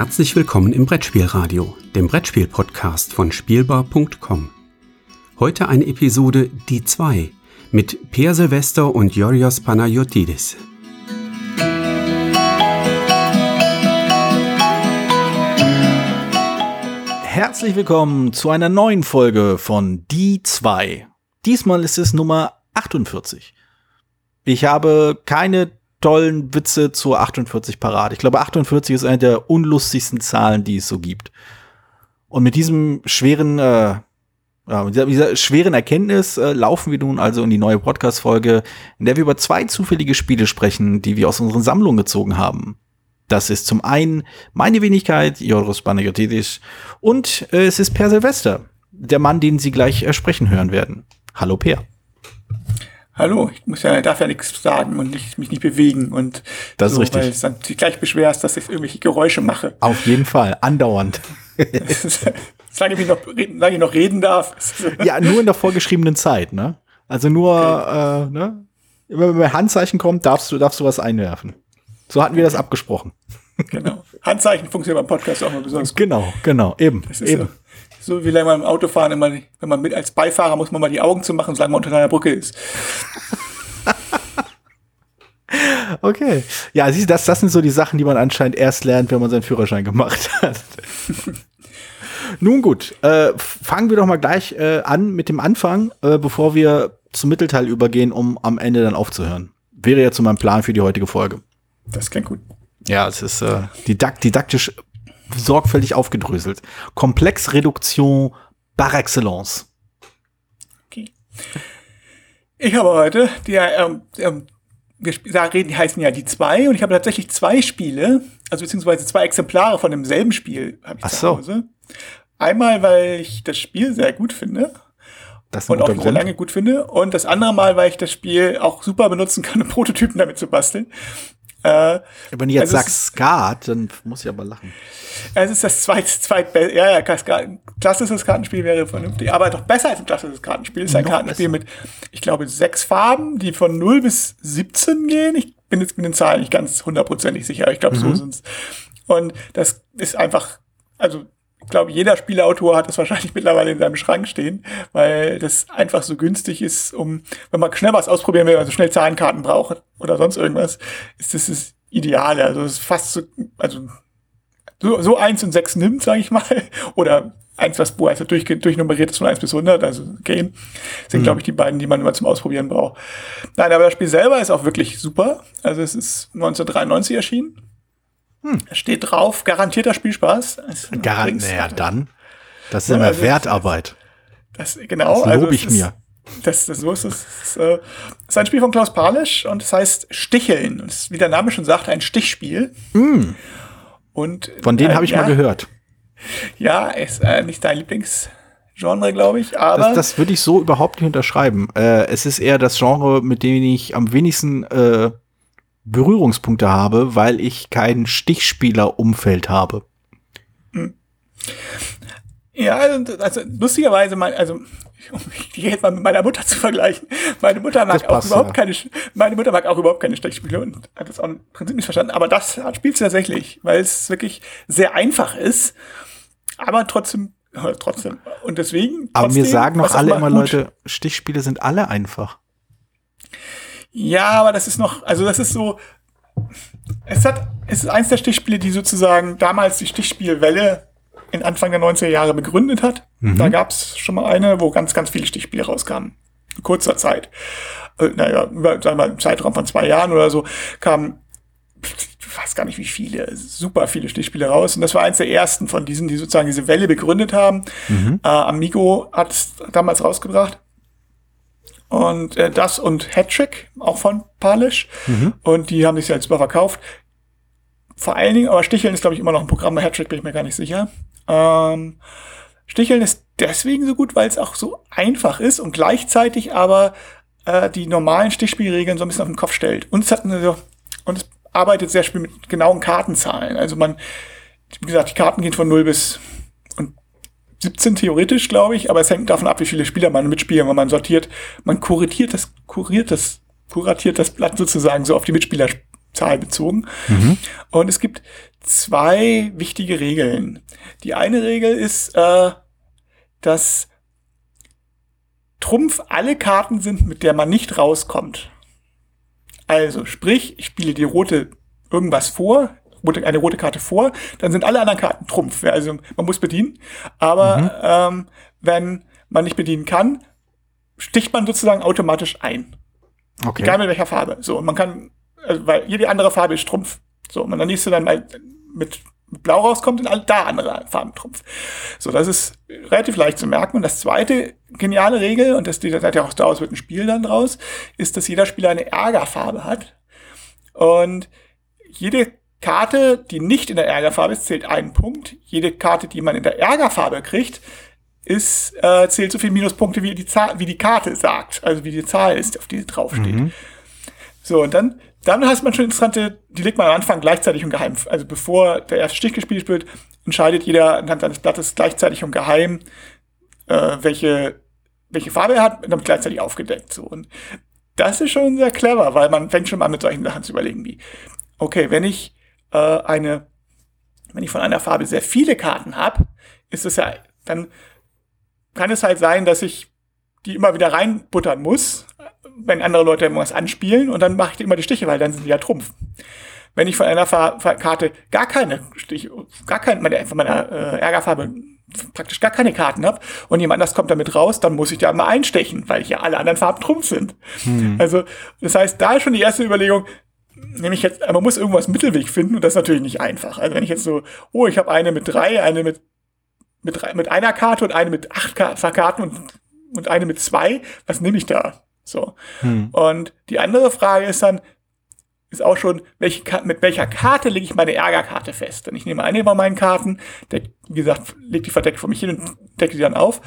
Herzlich willkommen im Brettspielradio, dem Brettspiel-Podcast von Spielbar.com. Heute eine Episode Die 2 mit Per Silvester und Yorios Panayotidis. Herzlich willkommen zu einer neuen Folge von Die 2. Diesmal ist es Nummer 48. Ich habe keine tollen Witze zur 48 parat. Ich glaube, 48 ist eine der unlustigsten Zahlen, die es so gibt. Und mit diesem schweren, äh, ja, mit dieser, schweren Erkenntnis äh, laufen wir nun also in die neue Podcast-Folge, in der wir über zwei zufällige Spiele sprechen, die wir aus unseren Sammlungen gezogen haben. Das ist zum einen meine Wenigkeit, Joros Panagiotis, und äh, es ist Per Silvester, der Mann, den Sie gleich äh, sprechen hören werden. Hallo Per. Hallo, ich muss ja, darf ja nichts sagen und nicht, mich nicht bewegen und das so, ist richtig. weil es dann gleich beschwerst, dass ich irgendwelche Geräusche mache. Auf jeden Fall, andauernd. solange, ich noch, solange ich noch reden darf. ja, nur in der vorgeschriebenen Zeit, ne? Also nur, okay. äh, ne? Wenn ein Handzeichen kommt, darfst du, darfst du was einwerfen. So hatten wir das abgesprochen. Genau. Handzeichen funktioniert beim Podcast auch mal besonders gut. Genau, genau, eben. eben. So. So wie lange man im Autofahren immer, wenn man mit als Beifahrer muss man mal die Augen zu machen, solange man unter einer Brücke ist. okay. Ja, siehst du, das, das sind so die Sachen, die man anscheinend erst lernt, wenn man seinen Führerschein gemacht hat. Nun gut, äh, fangen wir doch mal gleich äh, an mit dem Anfang, äh, bevor wir zum Mittelteil übergehen, um am Ende dann aufzuhören. Wäre jetzt so mein Plan für die heutige Folge. Das klingt gut. Ja, es ist äh, didakt didaktisch sorgfältig aufgedröselt. Komplexreduktion par excellence. Okay. Ich habe heute, die, ähm, ähm, wir da reden, die heißen ja die zwei und ich habe tatsächlich zwei Spiele, also beziehungsweise zwei Exemplare von demselben Spiel habe ich Ach zu Hause. So. Einmal, weil ich das Spiel sehr gut finde. Das und auch sehr lange gut finde. Und das andere Mal, weil ich das Spiel auch super benutzen kann, um Prototypen damit zu basteln. Äh, Wenn du jetzt also sagst Skat, dann muss ich aber lachen. Es ist das zweit, zweit ja, ja, klassisches Kartenspiel wäre vernünftig, aber doch besser als ein klassisches Kartenspiel. Es ist ein Noch Kartenspiel besser. mit, ich glaube, sechs Farben, die von 0 bis 17 gehen. Ich bin jetzt mit den Zahlen nicht ganz hundertprozentig sicher, ich glaube, mhm. so sind's. Und das ist einfach, also ich glaube, jeder Spieleautor hat das wahrscheinlich mittlerweile in seinem Schrank stehen, weil das einfach so günstig ist, um, wenn man schnell was ausprobieren will, also schnell Zahlenkarten braucht oder sonst irgendwas, ist das das Ideale. Also es ist fast so, also so, so eins und sechs nimmt, sage ich mal, oder eins, was wo also durch, durchnummeriert ist von eins bis 100, also Game, sind, mhm. glaube ich, die beiden, die man immer zum Ausprobieren braucht. Nein, aber das Spiel selber ist auch wirklich super. Also es ist 1993 erschienen hm. Steht drauf, garantierter Spielspaß. Garant, naja, dann. Das ist ja, immer also, Wertarbeit. Das, genau. Das lobe also, ich mir. Das, das, so ist es. Das äh, ist ein Spiel von Klaus Palisch und es heißt Sticheln. Und es wie der Name schon sagt, ein Stichspiel. Mm. Und, von denen äh, habe ich ja, mal gehört. Ja, ist äh, nicht dein Lieblingsgenre, glaube ich. Aber das, das würde ich so überhaupt nicht unterschreiben. Äh, es ist eher das Genre, mit dem ich am wenigsten äh, Berührungspunkte habe, weil ich kein Stichspielerumfeld habe. Hm. Ja, also, also lustigerweise, mein, also die jetzt mal mit meiner Mutter zu vergleichen. Meine Mutter mag passt, auch überhaupt ja. keine, meine Mutter mag auch überhaupt keine Stechspiele und hat das auch im Prinzip nicht verstanden. Aber das spielt sie tatsächlich, weil es wirklich sehr einfach ist, aber trotzdem, trotzdem. Und deswegen. Aber trotzdem, mir sagen noch alle immer Leute, Stichspiele sind alle einfach. Ja, aber das ist noch, also das ist so, es hat, es ist eins der Stichspiele, die sozusagen damals die Stichspielwelle in Anfang der 90er Jahre begründet hat. Mhm. Da gab es schon mal eine, wo ganz, ganz viele Stichspiele rauskamen. In kurzer Zeit. Äh, naja, über, sagen wir mal, im Zeitraum von zwei Jahren oder so, kamen, ich weiß gar nicht wie viele, super viele Stichspiele raus. Und das war eins der ersten von diesen, die sozusagen diese Welle begründet haben. Mhm. Äh, Amigo hat es damals rausgebracht. Und äh, das und Hattrick, auch von Palisch. Mhm. Und die haben sich jetzt überverkauft. Vor allen Dingen, aber Sticheln ist, glaube ich, immer noch ein Programm. Bei Hattrick bin ich mir gar nicht sicher. Ähm, Sticheln ist deswegen so gut, weil es auch so einfach ist und gleichzeitig aber äh, die normalen Stichspielregeln so ein bisschen auf den Kopf stellt. Und es hat eine, und es arbeitet sehr viel mit genauen Kartenzahlen. Also man, wie gesagt, die Karten gehen von 0 bis 17 theoretisch, glaube ich, aber es hängt davon ab, wie viele Spieler man mitspielen, weil man sortiert, man kuratiert das, kuriert das, kuratiert das Blatt sozusagen so auf die Mitspielerzahl bezogen. Mhm. Und es gibt zwei wichtige Regeln. Die eine Regel ist, äh, dass Trumpf alle Karten sind, mit der man nicht rauskommt. Also, sprich, ich spiele die rote irgendwas vor, eine rote Karte vor, dann sind alle anderen Karten Trumpf. Also man muss bedienen. Aber mhm. ähm, wenn man nicht bedienen kann, sticht man sozusagen automatisch ein. Okay. Egal mit welcher Farbe. So, und man kann, also, weil jede andere Farbe ist Trumpf. So, und dann nächste dann mal mit Blau rauskommt, sind da andere Farben Trumpf. So, das ist relativ leicht zu merken. Und das zweite geniale Regel, und das, das hat ja auch daraus wird ein Spiel dann draus, ist, dass jeder Spieler eine Ärgerfarbe hat. Und jede Karte, die nicht in der Ärgerfarbe ist, zählt einen Punkt. Jede Karte, die man in der Ärgerfarbe kriegt, ist, äh, zählt so viel Minuspunkte, wie die, Zahl, wie die Karte sagt. Also wie die Zahl ist, auf die sie draufsteht. Mhm. So, und dann, dann hast man schon interessante, die legt man am Anfang gleichzeitig und geheim. Also bevor der erste Stich gespielt wird, entscheidet jeder anhand seines Blattes gleichzeitig und geheim, äh, welche, welche Farbe er hat, und dann gleichzeitig aufgedeckt. So. Und das ist schon sehr clever, weil man fängt schon an mit solchen Sachen zu überlegen, wie, okay, wenn ich äh, eine, wenn ich von einer Farbe sehr viele Karten habe, ist es ja, dann kann es halt sein, dass ich die immer wieder reinbuttern muss, wenn andere Leute irgendwas anspielen und dann mache ich immer die Stiche, weil dann sind die ja Trumpf. Wenn ich von einer Far Far Karte gar keine Stiche, gar keine, meine, von meiner äh, Ärgerfarbe praktisch gar keine Karten habe und jemand anders kommt damit raus, dann muss ich da mal einstechen, weil ja alle anderen Farben Trumpf sind. Hm. Also, das heißt, da ist schon die erste Überlegung, nämlich jetzt, man muss irgendwas Mittelweg finden und das ist natürlich nicht einfach. Also wenn ich jetzt so, oh, ich habe eine mit drei, eine mit mit, drei, mit einer Karte und eine mit acht Karten und, und eine mit zwei, was nehme ich da? So. Hm. Und die andere Frage ist dann, ist auch schon, welche, mit welcher Karte lege ich meine Ärgerkarte fest? Denn ich nehme eine von meinen Karten, der, wie gesagt, lege die verdeckt vor mich hin und decke die dann auf.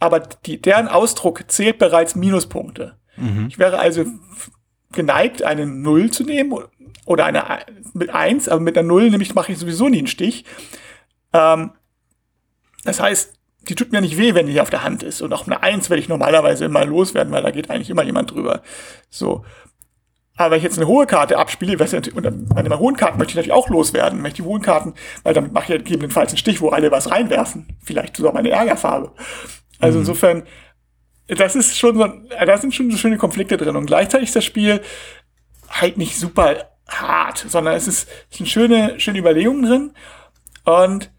Aber die, deren Ausdruck zählt bereits Minuspunkte. Mhm. Ich wäre also geneigt, eine Null zu nehmen oder eine mit eins, aber mit einer Null nämlich mache ich sowieso nie einen Stich. Ähm, das heißt, die tut mir nicht weh, wenn die auf der Hand ist. Und auch eine Eins werde ich normalerweise immer loswerden, weil da geht eigentlich immer jemand drüber. So. Aber wenn ich jetzt eine hohe Karte abspiele, und bei den hohen Karten möchte ich natürlich auch loswerden, möchte die hohen Karten, weil damit mache ich ja gegebenenfalls einen Stich, wo alle was reinwerfen. Vielleicht sogar meine Ärgerfarbe. Also mhm. insofern, das ist schon so, da sind schon so schöne Konflikte drin. Und gleichzeitig ist das Spiel halt nicht super hart, sondern es ist, es sind schöne, schöne Überlegungen drin. Und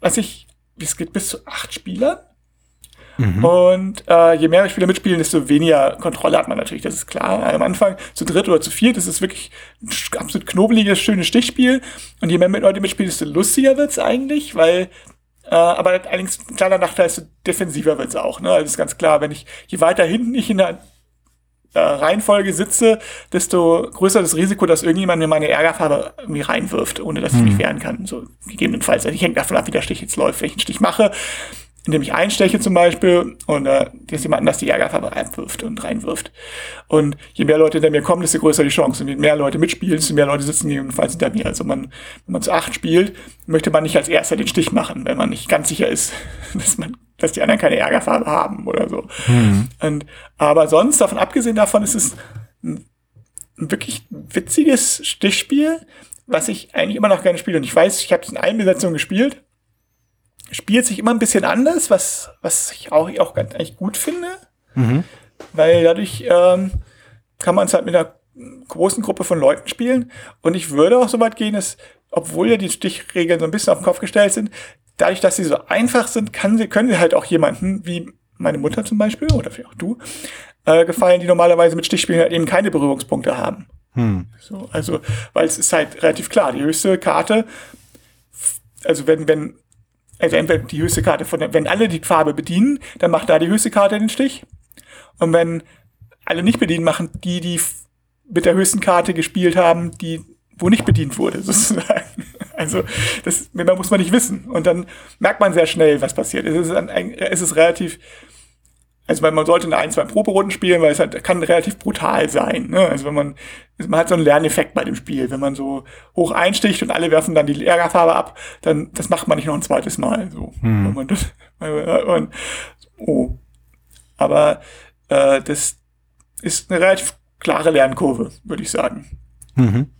was ich, es geht bis zu acht Spielern. Mhm. Und äh, je mehr Spieler mitspielen, desto weniger Kontrolle hat man natürlich, das ist klar. Am Anfang zu dritt oder zu viert, das ist wirklich ein absolut knobeliges, schönes Stichspiel. Und je mehr Leute mitspielen, desto lustiger wird's eigentlich, weil äh, aber allerdings ein kleiner Nachteil ist, defensiver wird's auch. Ne? Also ist ganz klar, wenn ich, je weiter hinten ich in der äh, Reihenfolge sitze, desto größer das Risiko, dass irgendjemand mir meine Ärgerfarbe irgendwie reinwirft, ohne dass ich mich hm. wehren kann. So gegebenenfalls. Also ich hänge davon ab, wie der Stich jetzt läuft. Einen Stich mache, indem ich einsteche zum Beispiel und äh, dass jemand anders die Ärgerfarbe reinwirft und reinwirft. Und je mehr Leute hinter mir kommen, desto größer die Chance. Und je mehr Leute mitspielen, desto mehr Leute sitzen jedenfalls hinter mir. Also man, wenn man zu acht spielt, möchte man nicht als erster den Stich machen, wenn man nicht ganz sicher ist, dass man, dass die anderen keine Ärgerfarbe haben oder so. Mhm. Und, aber sonst, davon abgesehen davon, ist es ein, ein wirklich witziges Stichspiel, was ich eigentlich immer noch gerne spiele. Und ich weiß, ich habe es in allen Besetzungen gespielt spielt sich immer ein bisschen anders, was, was ich auch, auch ganz eigentlich gut finde. Mhm. Weil dadurch ähm, kann man es halt mit einer großen Gruppe von Leuten spielen. Und ich würde auch so weit gehen, dass, obwohl ja die Stichregeln so ein bisschen auf den Kopf gestellt sind, dadurch, dass sie so einfach sind, kann sie, können sie halt auch jemanden, wie meine Mutter zum Beispiel, oder vielleicht auch du, äh, gefallen, die normalerweise mit Stichspielen halt eben keine Berührungspunkte haben. Hm. So, also, weil es ist halt relativ klar, die höchste Karte, also wenn, wenn also entweder die höchste Karte von, wenn alle die Farbe bedienen, dann macht da die höchste Karte den Stich. Und wenn alle nicht bedienen, machen die, die mit der höchsten Karte gespielt haben, die, wo nicht bedient wurde, sozusagen. Also, das muss man nicht wissen. Und dann merkt man sehr schnell, was passiert. Es ist, es ist relativ, also weil man sollte eine ein, zwei Proberunden spielen, weil es halt kann relativ brutal sein. Ne? Also wenn man, man hat so einen Lerneffekt bei dem Spiel. Wenn man so hoch einsticht und alle werfen dann die Ärgerfarbe ab, dann das macht man nicht noch ein zweites Mal. So, hm. wenn man das, man, oh. Aber äh, das ist eine relativ klare Lernkurve, würde ich sagen. Mhm.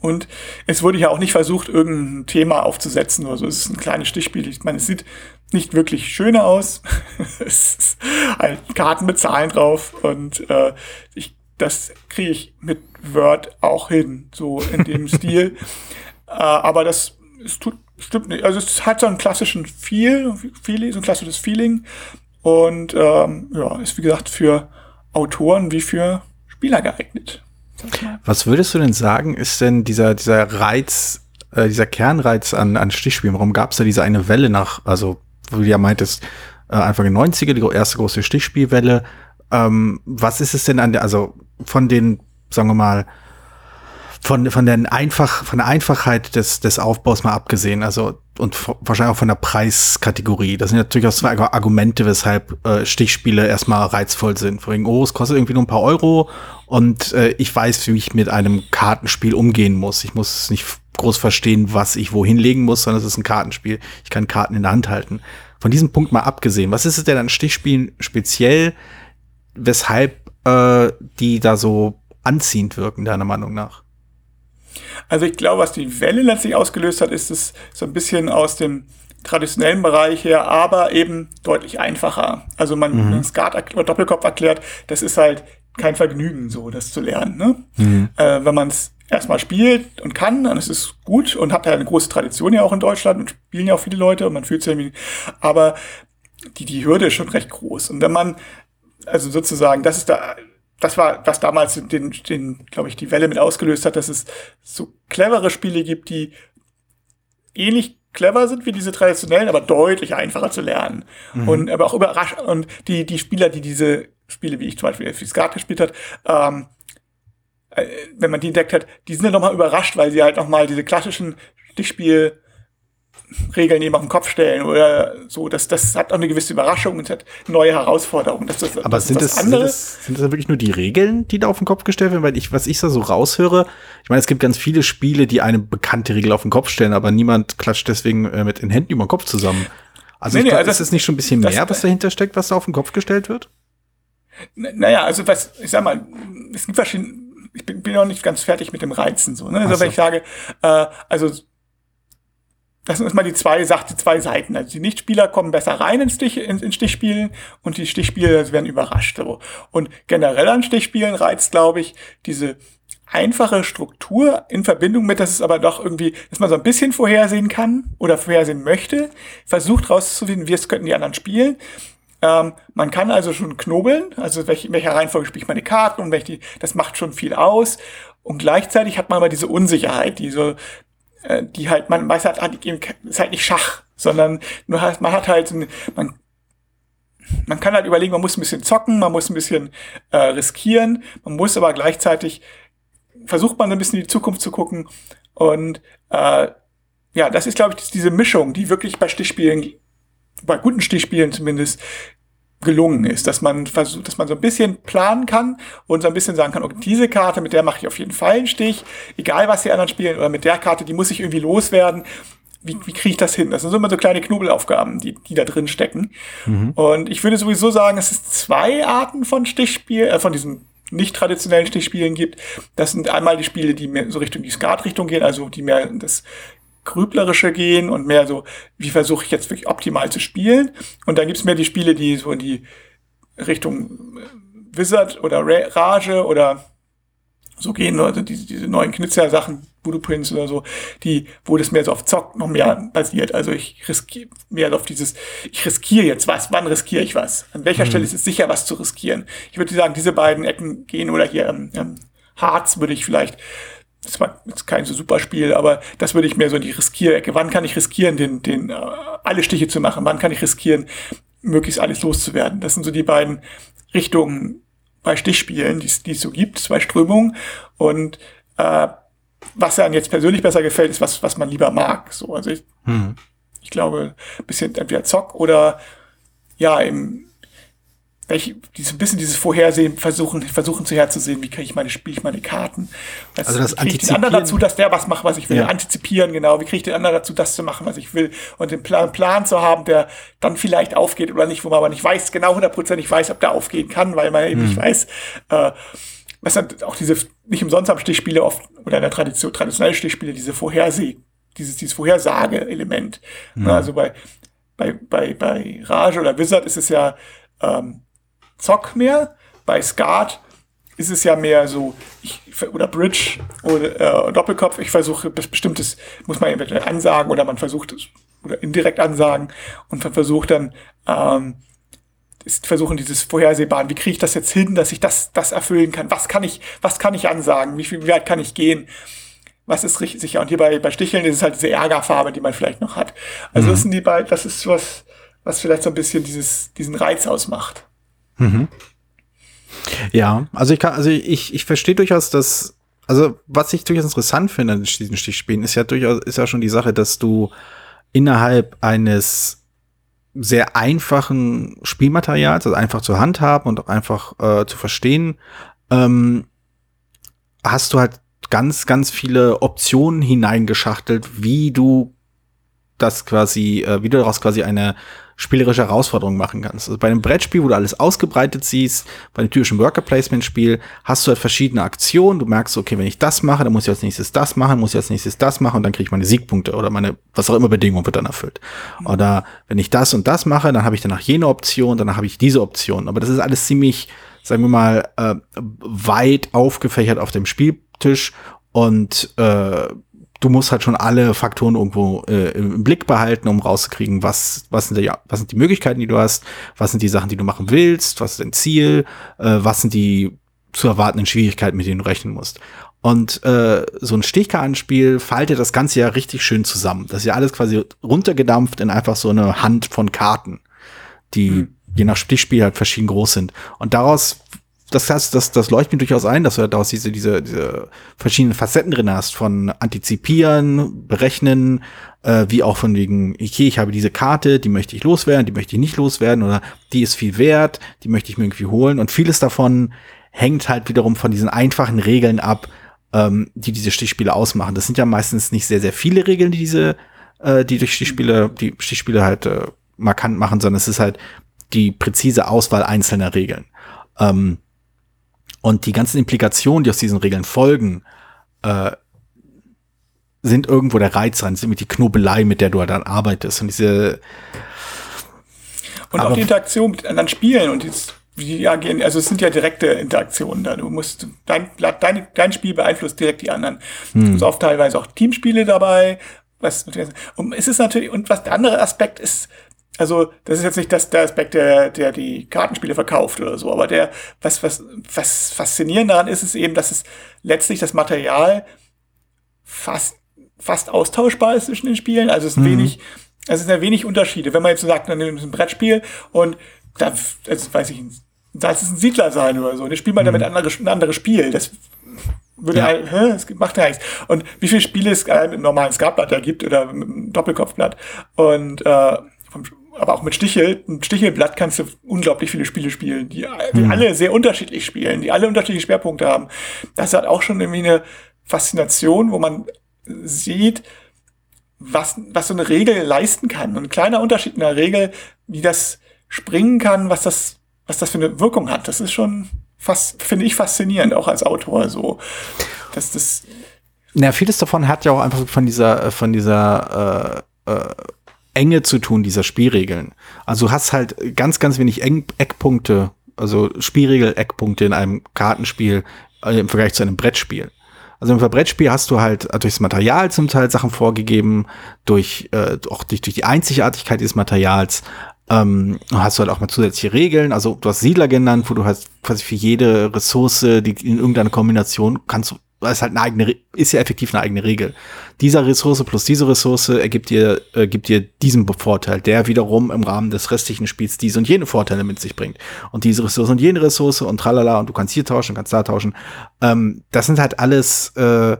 Und es wurde ja auch nicht versucht, irgendein Thema aufzusetzen oder so. Es ist ein kleines Stichspiel. Ich meine, es sieht nicht wirklich schöner aus. es ist halt Karten mit Zahlen drauf und äh, ich, das kriege ich mit Word auch hin, so in dem Stil. Äh, aber das es tut, stimmt nicht. Also es hat so einen klassischen Feel, Feeling, so ein klassisches Feeling und ähm, ja, ist wie gesagt für Autoren wie für Spieler geeignet. Was würdest du denn sagen, ist denn dieser, dieser Reiz, äh, dieser Kernreiz an, an Stichspielen? Warum gab es da diese eine Welle nach, also, wo du ja meintest, äh, Anfang der 90er, die erste große Stichspielwelle. Ähm, was ist es denn an der, also von den, sagen wir mal, von, von, der einfach, von der Einfachheit des, des Aufbaus mal abgesehen, also und wahrscheinlich auch von der Preiskategorie. Das sind ja durchaus zwei Argumente, weshalb äh, Stichspiele erstmal reizvoll sind. Vor allem, oh, es kostet irgendwie nur ein paar Euro und äh, ich weiß, wie ich mit einem Kartenspiel umgehen muss. Ich muss nicht groß verstehen, was ich wohin legen muss, sondern es ist ein Kartenspiel. Ich kann Karten in der Hand halten. Von diesem Punkt mal abgesehen, was ist es denn an Stichspielen speziell, weshalb äh, die da so anziehend wirken, deiner Meinung nach? Also ich glaube, was die Welle letztlich ausgelöst hat, ist es so ein bisschen aus dem traditionellen Bereich her, aber eben deutlich einfacher. Also man mhm. Skat oder Doppelkopf erklärt, das ist halt kein Vergnügen, so das zu lernen. Ne? Mhm. Äh, wenn man es erstmal spielt und kann, dann ist es gut und hat ja eine große Tradition ja auch in Deutschland und spielen ja auch viele Leute und man fühlt sich irgendwie, aber die, die Hürde ist schon recht groß. Und wenn man, also sozusagen, das ist da das war, was damals den, den glaube ich, die Welle mit ausgelöst hat, dass es so clevere Spiele gibt, die ähnlich clever sind wie diese traditionellen, aber deutlich einfacher zu lernen. Mhm. Und aber auch überrascht. Und die, die Spieler, die diese Spiele, wie ich zum Beispiel für Skat gespielt hat, ähm, äh, wenn man die entdeckt hat, die sind dann nochmal überrascht, weil sie halt nochmal diese klassischen Stichspiel Regeln eben auf den Kopf stellen oder so. Das, das hat auch eine gewisse Überraschung und hat neue Herausforderungen. Das, das, Aber das sind, das, sind, das, sind das wirklich nur die Regeln, die da auf den Kopf gestellt werden? Weil ich, was ich da so raushöre, ich meine, es gibt ganz viele Spiele, die eine bekannte Regel auf den Kopf stellen, aber niemand klatscht deswegen äh, mit den Händen über den Kopf zusammen. Also, nee, nee, glaub, also ist es nicht schon ein bisschen mehr, was dahinter steckt, was da auf den Kopf gestellt wird? Naja, also was, ich sag mal, es gibt verschiedene, ich bin, bin noch nicht ganz fertig mit dem Reizen so. Ne? Also so. wenn ich sage, äh, also das sind erstmal die zwei, die zwei Seiten. Also die Nichtspieler kommen besser rein ins, Stich, in, in Stichspielen und die Stichspieler werden überrascht. So. Und generell an Stichspielen reizt, glaube ich, diese einfache Struktur in Verbindung mit, dass es aber doch irgendwie, dass man so ein bisschen vorhersehen kann oder vorhersehen möchte, versucht rauszufinden, wie es könnten die anderen spielen. Ähm, man kann also schon knobeln, also welche, in welcher Reihenfolge spiele ich meine Karten und welche, das macht schon viel aus. Und gleichzeitig hat man aber diese Unsicherheit, die so äh, die halt, man weiß halt, ist halt nicht Schach, sondern nur halt, man hat halt, man, man kann halt überlegen, man muss ein bisschen zocken, man muss ein bisschen äh, riskieren, man muss aber gleichzeitig versucht man ein bisschen in die Zukunft zu gucken und äh, ja, das ist glaube ich diese Mischung, die wirklich bei Stichspielen, bei guten Stichspielen zumindest gelungen ist, dass man versucht, dass man so ein bisschen planen kann und so ein bisschen sagen kann, okay, diese Karte, mit der mache ich auf jeden Fall einen Stich, egal was die anderen spielen, oder mit der Karte, die muss ich irgendwie loswerden. Wie, wie kriege ich das hin? Das sind immer so kleine Knobelaufgaben, die, die da drin stecken. Mhm. Und ich würde sowieso sagen, es ist zwei Arten von Stichspiel, äh, von diesen nicht traditionellen Stichspielen gibt. Das sind einmal die Spiele, die mehr so Richtung die Skat-Richtung gehen, also die mehr das grüblerische gehen und mehr so, wie versuche ich jetzt wirklich optimal zu spielen. Und dann gibt's mehr die Spiele, die so in die Richtung äh, Wizard oder Rage oder so gehen, also diese, diese neuen Knitzer-Sachen, Voodoo Prince oder so, die, wo das mehr so auf Zock noch mehr basiert. Also ich riskiere mehr auf dieses, ich riskiere jetzt was, wann riskiere ich was? An welcher mhm. Stelle ist es sicher, was zu riskieren? Ich würde sagen, diese beiden Ecken gehen oder hier ähm, ähm, Harz würde ich vielleicht das war jetzt kein so super Spiel, aber das würde ich mehr so in die Riskierecke. Wann kann ich riskieren, den, den, äh, alle Stiche zu machen? Wann kann ich riskieren, möglichst alles loszuwerden? Das sind so die beiden Richtungen bei Stichspielen, die, die es so gibt, zwei Strömungen. Und äh, was einem jetzt persönlich besser gefällt, ist was, was man lieber mag. So, also ich, hm. ich glaube, bisschen entweder Zock oder ja, im welche, dieses, ein bisschen dieses Vorhersehen versuchen, versuchen zu herzusehen, wie kann ich meine, spiele ich meine Karten. Was, also das wie kriege ich den anderen dazu, dass der was macht, was ich will. Ja. Antizipieren, genau. Wie kriege ich den anderen dazu, das zu machen, was ich will. Und den Plan, Plan zu haben, der dann vielleicht aufgeht oder nicht, wo man aber nicht weiß, genau hundertprozentig weiß, ob der aufgehen kann, weil man eben hm. nicht weiß, äh, was dann auch diese, nicht umsonst haben Stichspiele oft, oder in der Tradition, traditionelle Stichspiele, diese Vorherseh, dieses, dieses Vorhersage-Element. Mhm. Also bei, bei, bei, bei Rage oder Wizard ist es ja ähm, Zock mehr, bei Skat ist es ja mehr so, ich, oder Bridge oder äh, Doppelkopf, ich versuche bestimmtes, muss man entweder ansagen oder man versucht es, oder indirekt ansagen und man versucht dann, ähm, ist versuchen dieses Vorhersehbaren, wie kriege ich das jetzt hin, dass ich das, das erfüllen kann, was kann ich, was kann ich ansagen, wie, viel, wie weit kann ich gehen, was ist richtig sicher. Und hier bei, bei Sticheln ist es halt diese Ärgerfarbe, die man vielleicht noch hat. Also mhm. das sind die beiden, das ist was, was vielleicht so ein bisschen dieses, diesen Reiz ausmacht. Mhm. Ja, also ich kann, also ich, ich verstehe durchaus, dass, also was ich durchaus interessant finde in diesen Stichspielen, ist ja durchaus, ist ja schon die Sache, dass du innerhalb eines sehr einfachen Spielmaterials, also einfach zur Hand haben und auch einfach äh, zu verstehen, ähm, hast du halt ganz, ganz viele Optionen hineingeschachtelt, wie du das quasi, äh, wie du daraus quasi eine spielerische Herausforderung machen kannst. Also bei einem Brettspiel, wo du alles ausgebreitet siehst, bei einem typischen Worker Placement Spiel, hast du halt verschiedene Aktionen. Du merkst, okay, wenn ich das mache, dann muss ich als nächstes das machen, muss ich als nächstes das machen und dann kriege ich meine Siegpunkte oder meine, was auch immer Bedingung wird dann erfüllt. Oder wenn ich das und das mache, dann habe ich danach jene Option, danach habe ich diese Option. Aber das ist alles ziemlich, sagen wir mal, äh, weit aufgefächert auf dem Spieltisch und äh, du musst halt schon alle Faktoren irgendwo äh, im Blick behalten, um rauszukriegen, was, was, sind die, was sind die Möglichkeiten, die du hast, was sind die Sachen, die du machen willst, was ist dein Ziel, äh, was sind die zu erwartenden Schwierigkeiten, mit denen du rechnen musst. Und äh, so ein Stichkartenspiel faltet das Ganze ja richtig schön zusammen. Das ist ja alles quasi runtergedampft in einfach so eine Hand von Karten, die mhm. je nach Stichspiel halt verschieden groß sind. Und daraus das heißt, das, das leuchtet mir durchaus ein, dass du daraus diese, diese, diese verschiedenen Facetten drin hast, von antizipieren, berechnen, äh, wie auch von wegen, okay, ich habe diese Karte, die möchte ich loswerden, die möchte ich nicht loswerden, oder die ist viel wert, die möchte ich mir irgendwie holen. Und vieles davon hängt halt wiederum von diesen einfachen Regeln ab, ähm, die diese Stichspiele ausmachen. Das sind ja meistens nicht sehr, sehr viele Regeln, die diese, äh, die durch Stichspiele, die Stichspiele halt äh, markant machen, sondern es ist halt die präzise Auswahl einzelner Regeln. Ähm, und die ganzen Implikationen, die aus diesen Regeln folgen, äh, sind irgendwo der Reiz dran, sind mit die Knobelei, mit der du dann arbeitest. Und diese Und auch die Interaktion mit anderen Spielen und dieses wie agieren, also es sind ja direkte Interaktionen da. Du musst, dein, dein, dein Spiel beeinflusst direkt die anderen. Hm. Es oft teilweise auch Teamspiele dabei. Was, und es ist natürlich, und was der andere Aspekt ist, also, das ist jetzt nicht das, der Aspekt, der, der die Kartenspiele verkauft oder so, aber der, was, was, was faszinierend daran ist, ist eben, dass es letztlich das Material fast, fast austauschbar ist zwischen den Spielen. Also es ist mhm. wenig, es sind ja wenig Unterschiede. Wenn man jetzt so sagt, dann nimmt es ein Brettspiel und da, also weiß ich, ist es ein Siedler sein oder so. Und dann spielt man mhm. damit ein anderes, ein anderes Spiel. Das würde ja. Ein, hä, es macht ja nichts. Und wie viele Spiele es äh, mit normalen Skatblatt da gibt oder mit einem Doppelkopfblatt und äh, vom, aber auch mit Stichel, ein Stichelblatt kannst du unglaublich viele Spiele spielen, die, die hm. alle sehr unterschiedlich spielen, die alle unterschiedliche Schwerpunkte haben. Das hat auch schon irgendwie eine Faszination, wo man sieht, was, was so eine Regel leisten kann. Und ein kleiner Unterschied in der Regel, wie das springen kann, was das, was das für eine Wirkung hat. Das ist schon fast, finde ich faszinierend, auch als Autor, so, dass das. Ja, vieles davon hat ja auch einfach von dieser, von dieser, äh, äh Enge zu tun dieser Spielregeln. Also du hast halt ganz, ganz wenig Eckpunkte, also Spielregel-Eckpunkte in einem Kartenspiel äh, im Vergleich zu einem Brettspiel. Also im Brettspiel hast du halt durchs Material zum Teil Sachen vorgegeben, durch äh, auch durch, durch die Einzigartigkeit des Materials ähm, hast du halt auch mal zusätzliche Regeln. Also du hast Siedler genannt, wo du halt quasi für jede Ressource, die in irgendeiner Kombination kannst ist halt eine eigene, ist ja effektiv eine eigene Regel. Dieser Ressource plus diese Ressource ergibt dir, äh, gibt dir diesen Vorteil, der wiederum im Rahmen des restlichen Spiels diese und jene Vorteile mit sich bringt. Und diese Ressource und jene Ressource und tralala und du kannst hier tauschen, kannst da tauschen. Ähm, das sind halt alles, äh,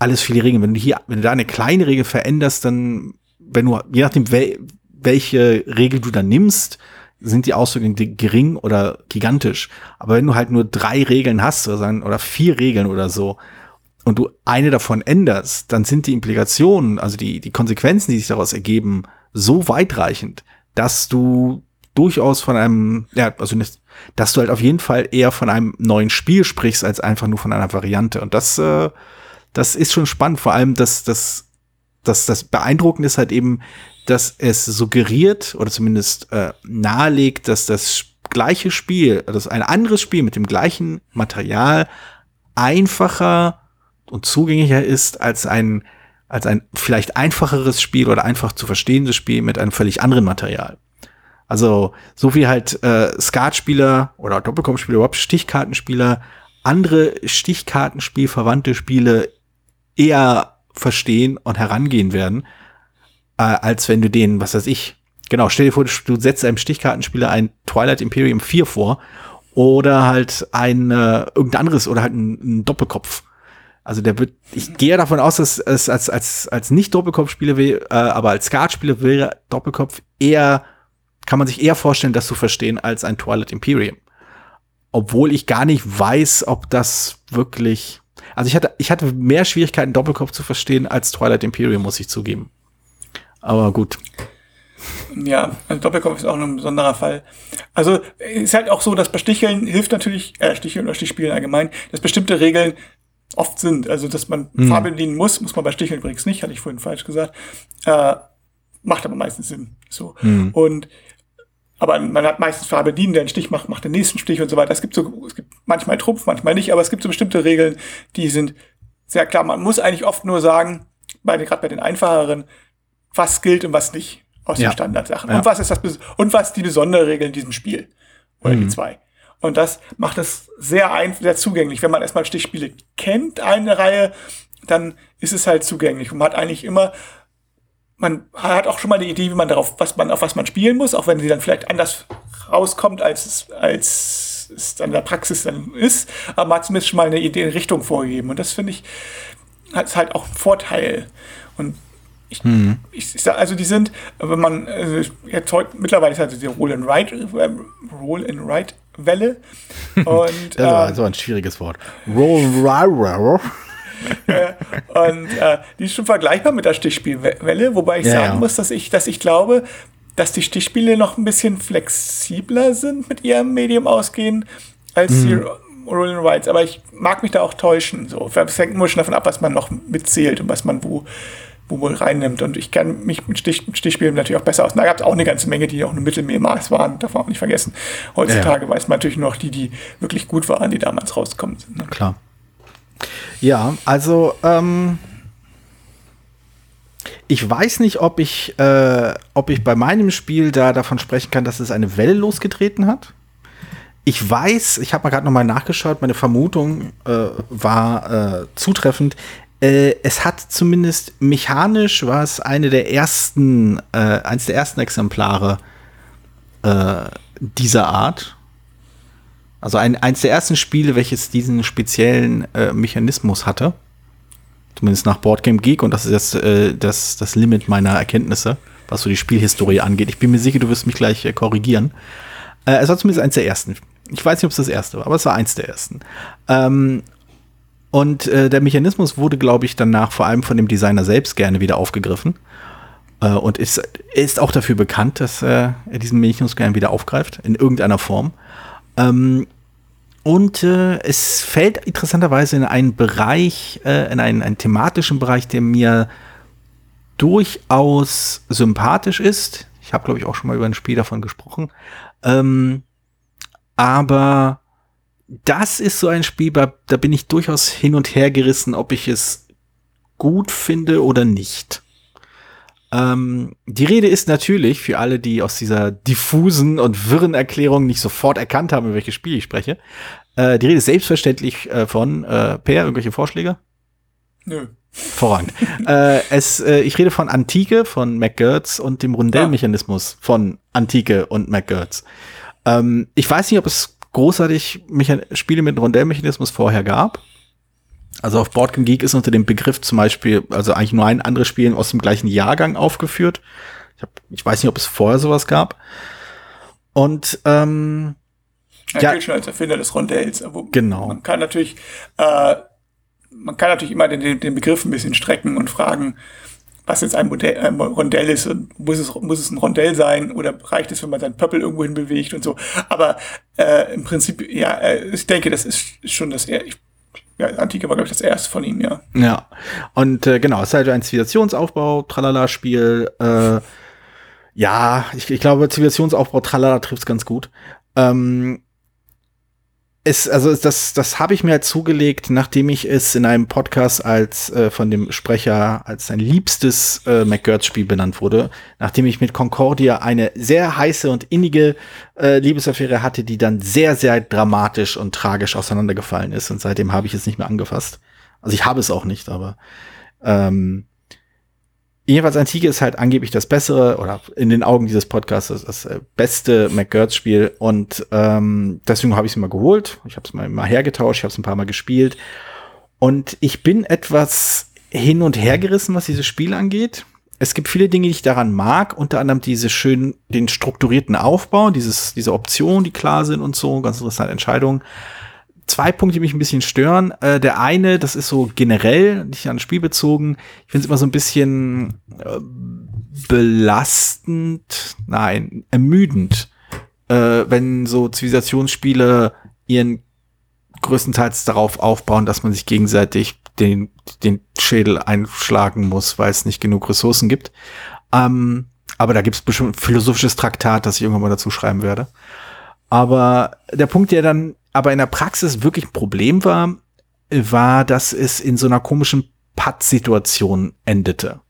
alles viele Regeln. Wenn du hier, wenn du da eine kleine Regel veränderst, dann, wenn du, je nachdem, wel, welche Regel du dann nimmst, sind die Auswirkungen gering oder gigantisch. Aber wenn du halt nur drei Regeln hast oder, vier Regeln oder so und du eine davon änderst, dann sind die Implikationen, also die, die Konsequenzen, die sich daraus ergeben, so weitreichend, dass du durchaus von einem, ja, also nicht, dass du halt auf jeden Fall eher von einem neuen Spiel sprichst, als einfach nur von einer Variante. Und das, äh, das ist schon spannend. Vor allem, dass das, dass das beeindruckend ist halt eben, dass es suggeriert oder zumindest äh, nahelegt, dass das gleiche Spiel, dass ein anderes Spiel mit dem gleichen Material einfacher und zugänglicher ist als ein als ein vielleicht einfacheres Spiel oder einfach zu verstehendes Spiel mit einem völlig anderen Material. Also so wie halt äh, Skatspieler oder Doppelkopfspieler, überhaupt Stichkartenspieler andere Stichkartenspielverwandte Spiele eher verstehen und herangehen werden, äh, als wenn du denen, was weiß ich, genau, stell dir vor, du setzt einem Stichkartenspieler ein Twilight Imperium 4 vor oder halt ein äh, irgendein anderes oder halt ein, ein Doppelkopf. Also der wird, ich gehe davon aus, dass es als, als, als nicht Doppelkopfspieler will, äh, aber als Skatspieler wäre Doppelkopf eher kann man sich eher vorstellen, das zu verstehen als ein Twilight Imperium. Obwohl ich gar nicht weiß, ob das wirklich. Also ich hatte, ich hatte mehr Schwierigkeiten, Doppelkopf zu verstehen als Twilight Imperium, muss ich zugeben. Aber gut. Ja, also Doppelkopf ist auch ein besonderer Fall. Also ist halt auch so, dass bei Sticheln hilft natürlich, äh, Sticheln oder Stichspielen allgemein, dass bestimmte Regeln oft sind. Also, dass man hm. Farbe bedienen muss, muss man bei Sticheln übrigens nicht, hatte ich vorhin falsch gesagt. Äh, macht aber meistens Sinn. So. Hm. Und aber man hat meistens Farbe dienen, der einen Stich macht, macht den nächsten Stich und so weiter. Es gibt so, es gibt manchmal Trumpf, manchmal nicht, aber es gibt so bestimmte Regeln, die sind sehr klar. Man muss eigentlich oft nur sagen, bei gerade bei den einfacheren, was gilt und was nicht aus ja. den Standardsachen. Ja. Und was ist das, und was die besondere Regel in diesem Spiel. Oder mhm. die zwei. Und das macht es sehr einfach, sehr zugänglich. Wenn man erstmal Stichspiele kennt, eine Reihe, dann ist es halt zugänglich. Und man hat eigentlich immer man hat auch schon mal eine Idee, wie man darauf, was man, auf was man spielen muss, auch wenn sie dann vielleicht anders rauskommt, als, als es dann in der Praxis dann ist. Aber man hat zumindest schon mal eine Idee in Richtung vorgegeben. Und das finde ich, hat halt auch einen Vorteil. Und ich, mhm. ich, ich sag, also die sind, wenn man, also jetzt heute, mittlerweile ist halt die Roll and Write, äh, Roll and Write Welle. Und, das war ähm, so ein schwieriges Wort. Roll, Roll, und äh, die ist schon vergleichbar mit der Stichspielwelle, wobei ich ja, sagen ja. muss, dass ich, dass ich glaube, dass die Stichspiele noch ein bisschen flexibler sind mit ihrem Medium ausgehen als mhm. die Rolling Rights. Aber ich mag mich da auch täuschen. So. Es hängt nur schon davon ab, was man noch mitzählt und was man wo, wo wohl reinnimmt. Und ich kenne mich mit, Stich, Stichspielen natürlich auch besser aus. Da gab es auch eine ganze Menge, die auch eine Mittelmeermaß waren, darf man auch nicht vergessen. Heutzutage ja. weiß man natürlich noch die, die wirklich gut waren, die damals rausgekommen sind. Ne? Klar. Ja, also ähm, ich weiß nicht, ob ich, äh, ob ich bei meinem Spiel da davon sprechen kann, dass es eine Welle losgetreten hat. Ich weiß, ich habe mal gerade noch mal nachgeschaut, meine Vermutung äh, war äh, zutreffend. Äh, es hat zumindest mechanisch war es eine der ersten, äh, eines der ersten Exemplare äh, dieser Art also ein, eins der ersten Spiele, welches diesen speziellen äh, Mechanismus hatte. Zumindest nach Boardgame Geek und das ist jetzt äh, das, das Limit meiner Erkenntnisse, was so die Spielhistorie angeht. Ich bin mir sicher, du wirst mich gleich äh, korrigieren. Äh, es war zumindest eins der ersten. Ich weiß nicht, ob es das erste war, aber es war eins der ersten. Ähm, und äh, der Mechanismus wurde, glaube ich, danach vor allem von dem Designer selbst gerne wieder aufgegriffen. Äh, und ist, ist auch dafür bekannt, dass äh, er diesen Mechanismus gerne wieder aufgreift, in irgendeiner Form. Ähm, und äh, es fällt interessanterweise in einen Bereich, äh, in einen, einen thematischen Bereich, der mir durchaus sympathisch ist. Ich habe, glaube ich, auch schon mal über ein Spiel davon gesprochen. Ähm, aber das ist so ein Spiel, da bin ich durchaus hin und her gerissen, ob ich es gut finde oder nicht. Ähm, die Rede ist natürlich für alle, die aus dieser diffusen und wirren Erklärung nicht sofort erkannt haben, über welches Spiel ich spreche. Äh, die Rede ist selbstverständlich äh, von äh, Per, irgendwelche Vorschläge? Nö. Vorrangig. äh, es, äh, ich rede von Antike, von McGurts und dem Rundellmechanismus ah. von Antike und McGurts. Ähm, ich weiß nicht, ob es großartig Mechan Spiele mit Rundellmechanismus vorher gab. Also auf Boardgame Geek ist unter dem Begriff zum Beispiel, also eigentlich nur ein anderes Spiel aus dem gleichen Jahrgang aufgeführt. Ich, hab, ich weiß nicht, ob es vorher sowas gab. Und ähm, er ja, gilt schon als Erfinder des Rondells. Genau. Man kann natürlich, äh, man kann natürlich immer den, den Begriff ein bisschen strecken und fragen, was jetzt ein, Modell, ein Rondell ist und muss es, muss es ein Rondell sein oder reicht es, wenn man seinen Pöppel irgendwo hin bewegt und so. Aber äh, im Prinzip, ja, äh, ich denke, das ist schon das, ich, ja, Antike war, glaube ich, das erste von ihm, ja. Ja. Und äh, genau, es ist halt ein Zivilisationsaufbau, Tralala-Spiel. Äh, ja, ich, ich glaube, Zivilisationsaufbau, Tralala trifft es ganz gut. Ähm, es, also das, das habe ich mir halt zugelegt, nachdem ich es in einem Podcast als äh, von dem Sprecher als sein liebstes äh, McGurts-Spiel benannt wurde, nachdem ich mit Concordia eine sehr heiße und innige äh, Liebesaffäre hatte, die dann sehr, sehr dramatisch und tragisch auseinandergefallen ist. Und seitdem habe ich es nicht mehr angefasst. Also ich habe es auch nicht, aber ähm, Jedenfalls Antike ist halt angeblich das bessere oder in den Augen dieses Podcasts das, äh, beste McGurts-Spiel. Und ähm, deswegen habe ich es mal geholt. Ich habe es mal, mal hergetauscht, ich habe es ein paar Mal gespielt. Und ich bin etwas hin und her gerissen, was dieses Spiel angeht. Es gibt viele Dinge, die ich daran mag, unter anderem diese schönen, den strukturierten Aufbau, dieses, diese Optionen, die klar sind und so, ganz interessante Entscheidungen zwei Punkte, die mich ein bisschen stören. Äh, der eine, das ist so generell, nicht an Spiel bezogen. Ich finde es immer so ein bisschen äh, belastend, nein, ermüdend, äh, wenn so Zivilisationsspiele ihren größtenteils darauf aufbauen, dass man sich gegenseitig den, den Schädel einschlagen muss, weil es nicht genug Ressourcen gibt. Ähm, aber da gibt es bestimmt ein philosophisches Traktat, das ich irgendwann mal dazu schreiben werde. Aber der Punkt, der dann aber in der Praxis wirklich ein Problem war, war, dass es in so einer komischen Patt-Situation endete.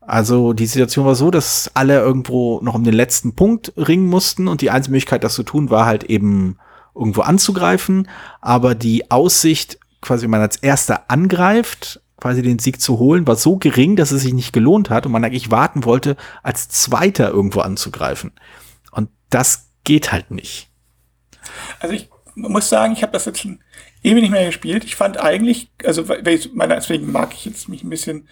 Also die Situation war so, dass alle irgendwo noch um den letzten Punkt ringen mussten und die einzige Möglichkeit, das zu tun, war halt eben irgendwo anzugreifen. Aber die Aussicht, quasi wenn man als Erster angreift, quasi den Sieg zu holen, war so gering, dass es sich nicht gelohnt hat und man eigentlich warten wollte, als Zweiter irgendwo anzugreifen. Und das geht halt nicht. Also ich muss sagen, ich habe das jetzt schon ewig nicht mehr gespielt. Ich fand eigentlich, also meine, deswegen mag ich jetzt mich ein bisschen,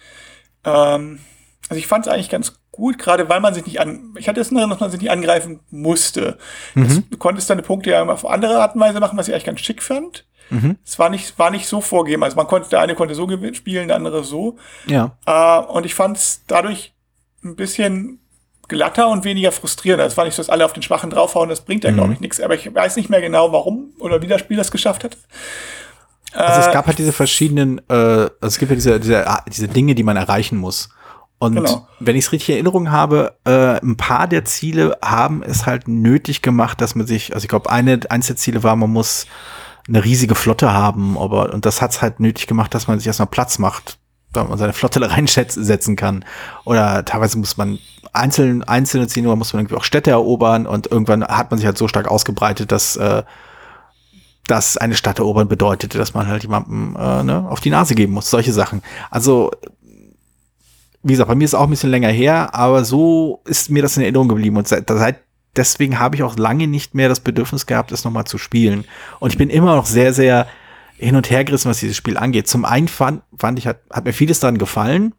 ähm, also ich fand es eigentlich ganz gut, gerade weil man sich nicht an, ich hatte es in dass man sich nicht angreifen musste. Mhm. Das, du konntest deine Punkte ja auf andere Art und Weise machen, was ich eigentlich ganz schick fand. Mhm. Es war nicht, war nicht so vorgegeben. Also man konnte, der eine konnte so spielen, der andere so. Ja. Äh, und ich fand es dadurch ein bisschen glatter und weniger frustrierend. Es war nicht so, dass alle auf den Schwachen draufhauen, das bringt ja, mhm. glaube ich, nichts. Aber ich weiß nicht mehr genau, warum oder wie das Spiel das geschafft hat. Also es äh, gab halt diese verschiedenen, äh, also es gibt ja diese, diese, diese Dinge, die man erreichen muss. Und genau. wenn ich es richtig in Erinnerung habe, äh, ein paar der Ziele haben es halt nötig gemacht, dass man sich, also ich glaube, eine, eins der Ziele war, man muss eine riesige Flotte haben, aber und das hat es halt nötig gemacht, dass man sich erstmal Platz macht, damit man seine Flotte da reinsetzen kann. Oder teilweise muss man einzeln, einzelne ziehen oder muss man irgendwie auch Städte erobern und irgendwann hat man sich halt so stark ausgebreitet, dass äh, dass eine Stadt erobern bedeutete, dass man halt jemandem äh, ne, auf die Nase geben muss, solche Sachen. Also, wie gesagt, bei mir ist auch ein bisschen länger her, aber so ist mir das in Erinnerung geblieben und seit, seit deswegen habe ich auch lange nicht mehr das Bedürfnis gehabt, es nochmal zu spielen. Und ich bin immer noch sehr, sehr hin und her gerissen, was dieses Spiel angeht. Zum einen fand, fand ich, hat, hat mir vieles daran gefallen,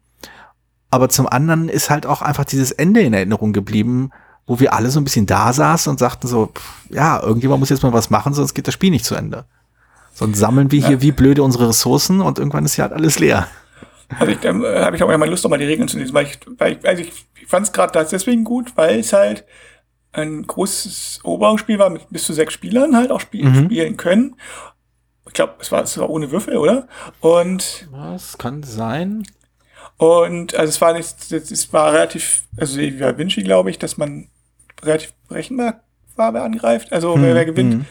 aber zum anderen ist halt auch einfach dieses Ende in Erinnerung geblieben, wo wir alle so ein bisschen da saßen und sagten so, pff, ja, irgendjemand muss jetzt mal was machen, sonst geht das Spiel nicht zu Ende. Sonst sammeln wir ja. hier wie blöde unsere Ressourcen und irgendwann ist ja halt alles leer. Also ich, dann äh, habe ich auch mal Lust, nochmal die Regeln zu lesen, weil ich, weil ich, also ich, ich fand es gerade deswegen gut, weil es halt ein großes Eroberungsspiel war mit bis zu sechs Spielern halt auch spiel, mhm. spielen können. Ich glaube, es war, es war ohne Würfel, oder? Und was kann sein? Und also es war nicht, es war relativ, also wie bei Vinci, glaube ich, dass man relativ berechenbar war, wer angreift, also hm, wer, wer gewinnt. Hm.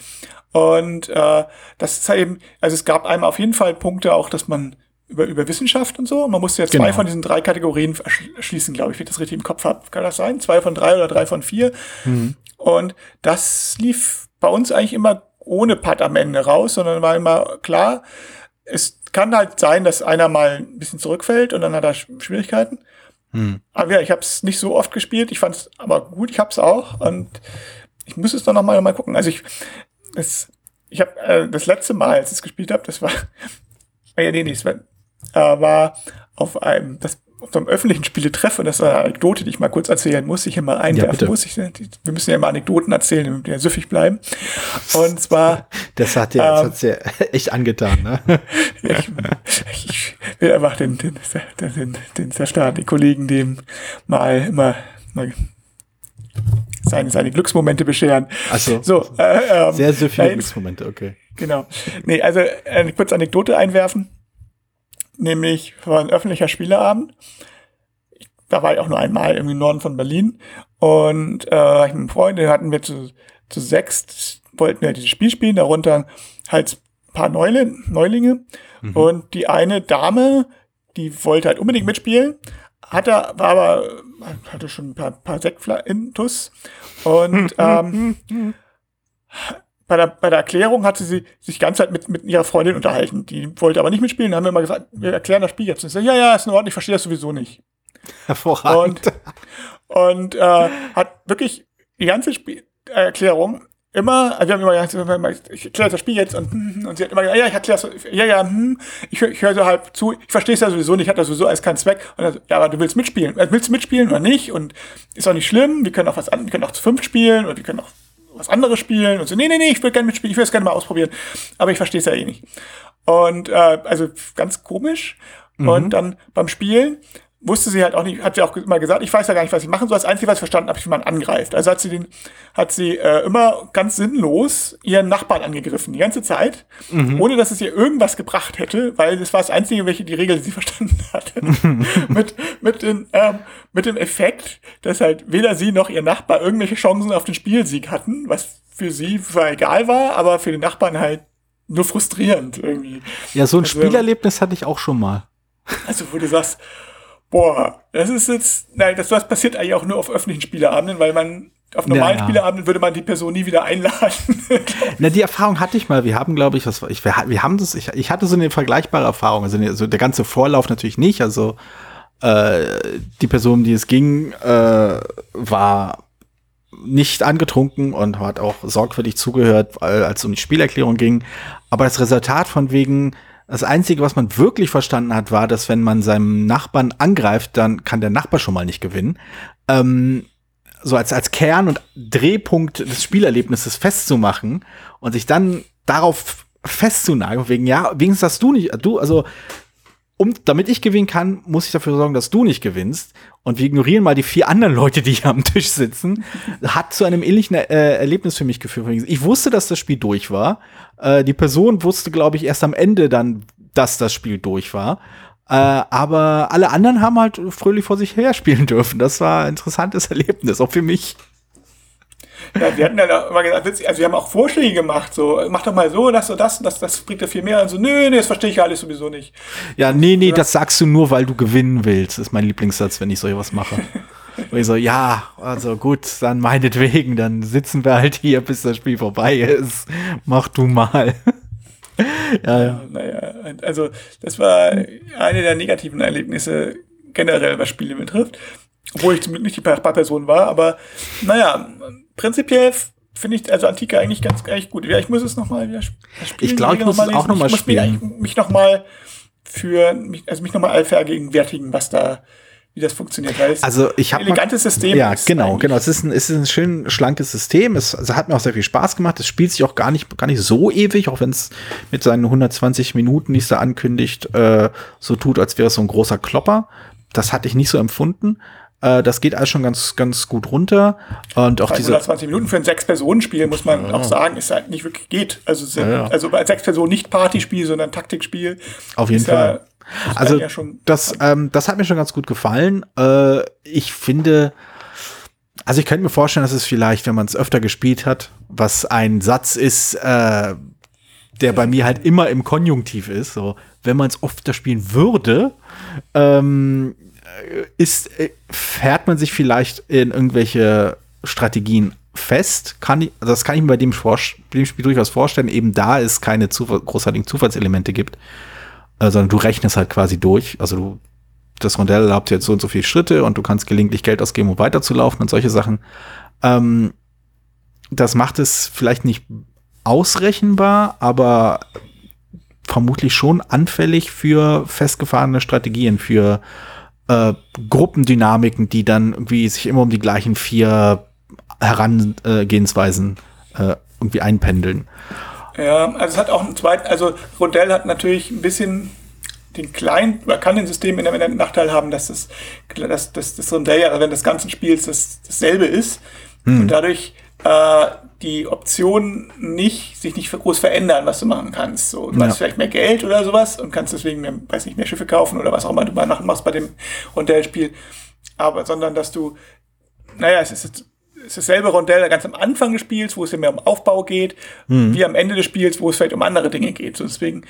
Und äh, das ist halt eben, also es gab einmal auf jeden Fall Punkte auch, dass man über, über Wissenschaft und so. Man musste ja zwei genau. von diesen drei Kategorien schließen, glaube ich, wenn ich das richtig im Kopf habe. Kann das sein? Zwei von drei oder drei von vier. Mhm. Und das lief bei uns eigentlich immer ohne Putt am Ende raus, sondern war immer klar, es kann halt sein, dass einer mal ein bisschen zurückfällt und dann hat er Schwierigkeiten. Hm. Aber ja, ich habe es nicht so oft gespielt. Ich fand es aber gut. Ich habe es auch und ich muss es dann noch mal, mal gucken. Also ich, es, ich habe äh, das letzte Mal, als ich es gespielt habe, das war, ja nee, nee, es war, äh, war auf einem, das auf einem öffentlichen Spieletreff, und das ist eine Anekdote, die ich mal kurz erzählen muss, ich hier mal einwerfen ja, muss. Ich, wir müssen ja mal Anekdoten erzählen, damit wir süffig bleiben. Und zwar. Das hat dir ähm, das hat's ja echt angetan, ne? ich, ich, will einfach den, den, den, den, die Kollegen dem mal immer mal seine, seine Glücksmomente bescheren. Also so, äh, ähm, sehr, sehr viele Glücksmomente, okay. Genau. Nee, also eine kurze Anekdote einwerfen. Nämlich war ein öffentlicher Spieleabend. Da war ich auch nur einmal irgendwie im Norden von Berlin. Und äh, ich mit einem Freund, den hatten wir zu, zu sechs, wollten wir dieses Spiel spielen, darunter halt ein paar Neule, Neulinge. Mhm. Und die eine Dame, die wollte halt unbedingt mitspielen, hatte, war aber, hatte schon ein paar, paar Sektfla-Intus. Und ähm, bei der, bei der Erklärung hatte sie sich ganz halt mit, mit ihrer Freundin unterhalten. Die wollte aber nicht mitspielen. Dann haben wir immer gesagt, wir erklären das Spiel jetzt. Und ich so, ja, ja, ist in Ordnung, ich verstehe das sowieso nicht. Hervorragend. Und, und äh, hat wirklich die ganze Spielerklärung immer, also wir haben immer gesagt, ich erkläre das Spiel jetzt und, und sie hat immer gesagt, ja, ich erkläre es, ja, ja, hm, ich, ich höre so halb zu, ich verstehe es ja sowieso nicht, hat das sowieso als keinen Zweck. Und dann, ja, aber du willst mitspielen. Äh, willst du mitspielen oder nicht? Und ist auch nicht schlimm, wir können auch was an, wir können auch zu fünf spielen oder wir können auch was anderes spielen und so, nee, nee, nee, ich will gerne mitspielen, ich will es gerne mal ausprobieren, aber ich verstehe es ja eh nicht. Und äh, also ganz komisch. Mhm. Und dann beim Spielen wusste sie halt auch nicht, hat sie auch immer gesagt, ich weiß ja gar nicht, was ich machen soll. Das Einzige, was ich verstanden habe, ist, wie man angreift. Also hat sie den, hat sie äh, immer ganz sinnlos ihren Nachbarn angegriffen, die ganze Zeit, mhm. ohne dass es ihr irgendwas gebracht hätte, weil das war das Einzige, welche die Regel, die sie verstanden hatte. mit, mit, den, ähm, mit dem Effekt, dass halt weder sie noch ihr Nachbar irgendwelche Chancen auf den Spielsieg hatten, was für sie zwar egal war, aber für den Nachbarn halt nur frustrierend irgendwie. Ja, so ein also, Spielerlebnis hatte ich auch schon mal. Also, wo du sagst, boah, das ist jetzt, nein, das, das passiert eigentlich auch nur auf öffentlichen Spieleabenden, weil man auf normalen ja. Spieleabenden würde man die Person nie wieder einladen. Na, die Erfahrung hatte ich mal. Wir haben, glaube ich, was ich, wir, wir haben das, ich, ich hatte so eine vergleichbare Erfahrung. Also, also der ganze Vorlauf natürlich nicht. Also äh, die Person, die es ging, äh, war nicht angetrunken und hat auch sorgfältig zugehört, als es um die Spielerklärung ging. Aber das Resultat von wegen, das Einzige, was man wirklich verstanden hat, war, dass wenn man seinem Nachbarn angreift, dann kann der Nachbar schon mal nicht gewinnen. Ähm, so als, als Kern und Drehpunkt des Spielerlebnisses festzumachen und sich dann darauf festzunageln, wegen, ja, wenigstens hast du nicht, du, also um, damit ich gewinnen kann, muss ich dafür sorgen, dass du nicht gewinnst. Und wir ignorieren mal die vier anderen Leute, die hier am Tisch sitzen. Hat zu einem ähnlichen äh, Erlebnis für mich geführt. Ich wusste, dass das Spiel durch war. Äh, die Person wusste, glaube ich, erst am Ende dann, dass das Spiel durch war. Äh, aber alle anderen haben halt fröhlich vor sich her spielen dürfen. Das war ein interessantes Erlebnis, auch für mich. Ja, wir hatten ja immer gesagt, also wir haben auch Vorschläge gemacht, so, mach doch mal so, das und das, das, das bringt ja viel mehr. Und so, nö, nee, das verstehe ich ja alles sowieso nicht. Ja, nee, nee, ja. das sagst du nur, weil du gewinnen willst, ist mein Lieblingssatz, wenn ich so was mache. Und ich so, ja, also gut, dann meinetwegen, dann sitzen wir halt hier, bis das Spiel vorbei ist. Mach du mal. ja, ja. Naja, also das war eine der negativen Erlebnisse generell, was Spiele betrifft. Obwohl ich zum Glück nicht die Person war, aber naja, prinzipiell finde ich also Antike eigentlich ganz eigentlich gut. Ja, ich muss es nochmal wieder spielen. Ich glaube, ich muss es auch nochmal spielen. Ich muss mich nochmal für, mich, also mich nochmal vergegenwärtigen, was da, wie das funktioniert. Weil es also ich habe ein elegantes System. Ja, genau, genau. Es ist ein, es ist ein schön schlankes System. Es, es hat mir auch sehr viel Spaß gemacht. Es spielt sich auch gar nicht, gar nicht so ewig, auch wenn es mit seinen 120 Minuten, die es da ankündigt, äh, so tut, als wäre es so ein großer Klopper. Das hatte ich nicht so empfunden. Äh, das geht alles schon ganz, ganz gut runter. Und auch diese 120 Minuten für ein Sechs-Personen-Spiel, muss man ja. auch sagen, ist halt nicht wirklich geht. Also, sind, ja, ja. also bei Sechs-Personen nicht Partyspiel, sondern Taktikspiel. Auf jeden Fall. also, das, ähm, das hat mir schon ganz gut gefallen. Äh, ich finde, also ich könnte mir vorstellen, dass es vielleicht, wenn man es öfter gespielt hat, was ein Satz ist, äh, der bei mir halt immer im Konjunktiv ist. So, wenn man es öfter spielen würde, ähm, ist, äh, fährt man sich vielleicht in irgendwelche Strategien fest? Kann ich, das kann ich mir bei dem, dem Spiel durchaus vorstellen, eben da es keine Zufall, großartigen Zufallselemente gibt, äh, sondern du rechnest halt quasi durch. Also du, das Rondell erlaubt jetzt so und so viele Schritte und du kannst gelegentlich Geld ausgeben, um weiterzulaufen und solche Sachen. Ähm, das macht es vielleicht nicht ausrechenbar, aber vermutlich schon anfällig für festgefahrene Strategien, für äh, Gruppendynamiken, die dann irgendwie sich immer um die gleichen vier Herangehensweisen äh, irgendwie einpendeln. Ja, also es hat auch einen zweiten, also Rondell hat natürlich ein bisschen den kleinen oder kann den System in der Nachteil haben, dass das, dass, dass das Rondell ja während des ganzen Spiels das, dasselbe ist hm. und dadurch äh, die Optionen nicht, sich nicht groß verändern, was du machen kannst. So, du ja. hast vielleicht mehr Geld oder sowas und kannst deswegen, mehr, weiß nicht, mehr Schiffe kaufen oder was auch immer du mal machst bei dem Rondellspiel. Aber, sondern, dass du, naja, es ist es ist dasselbe Rondell ganz am Anfang des Spiels, wo es ja mehr um Aufbau geht, mhm. wie am Ende des Spiels, wo es vielleicht um andere Dinge geht. So deswegen.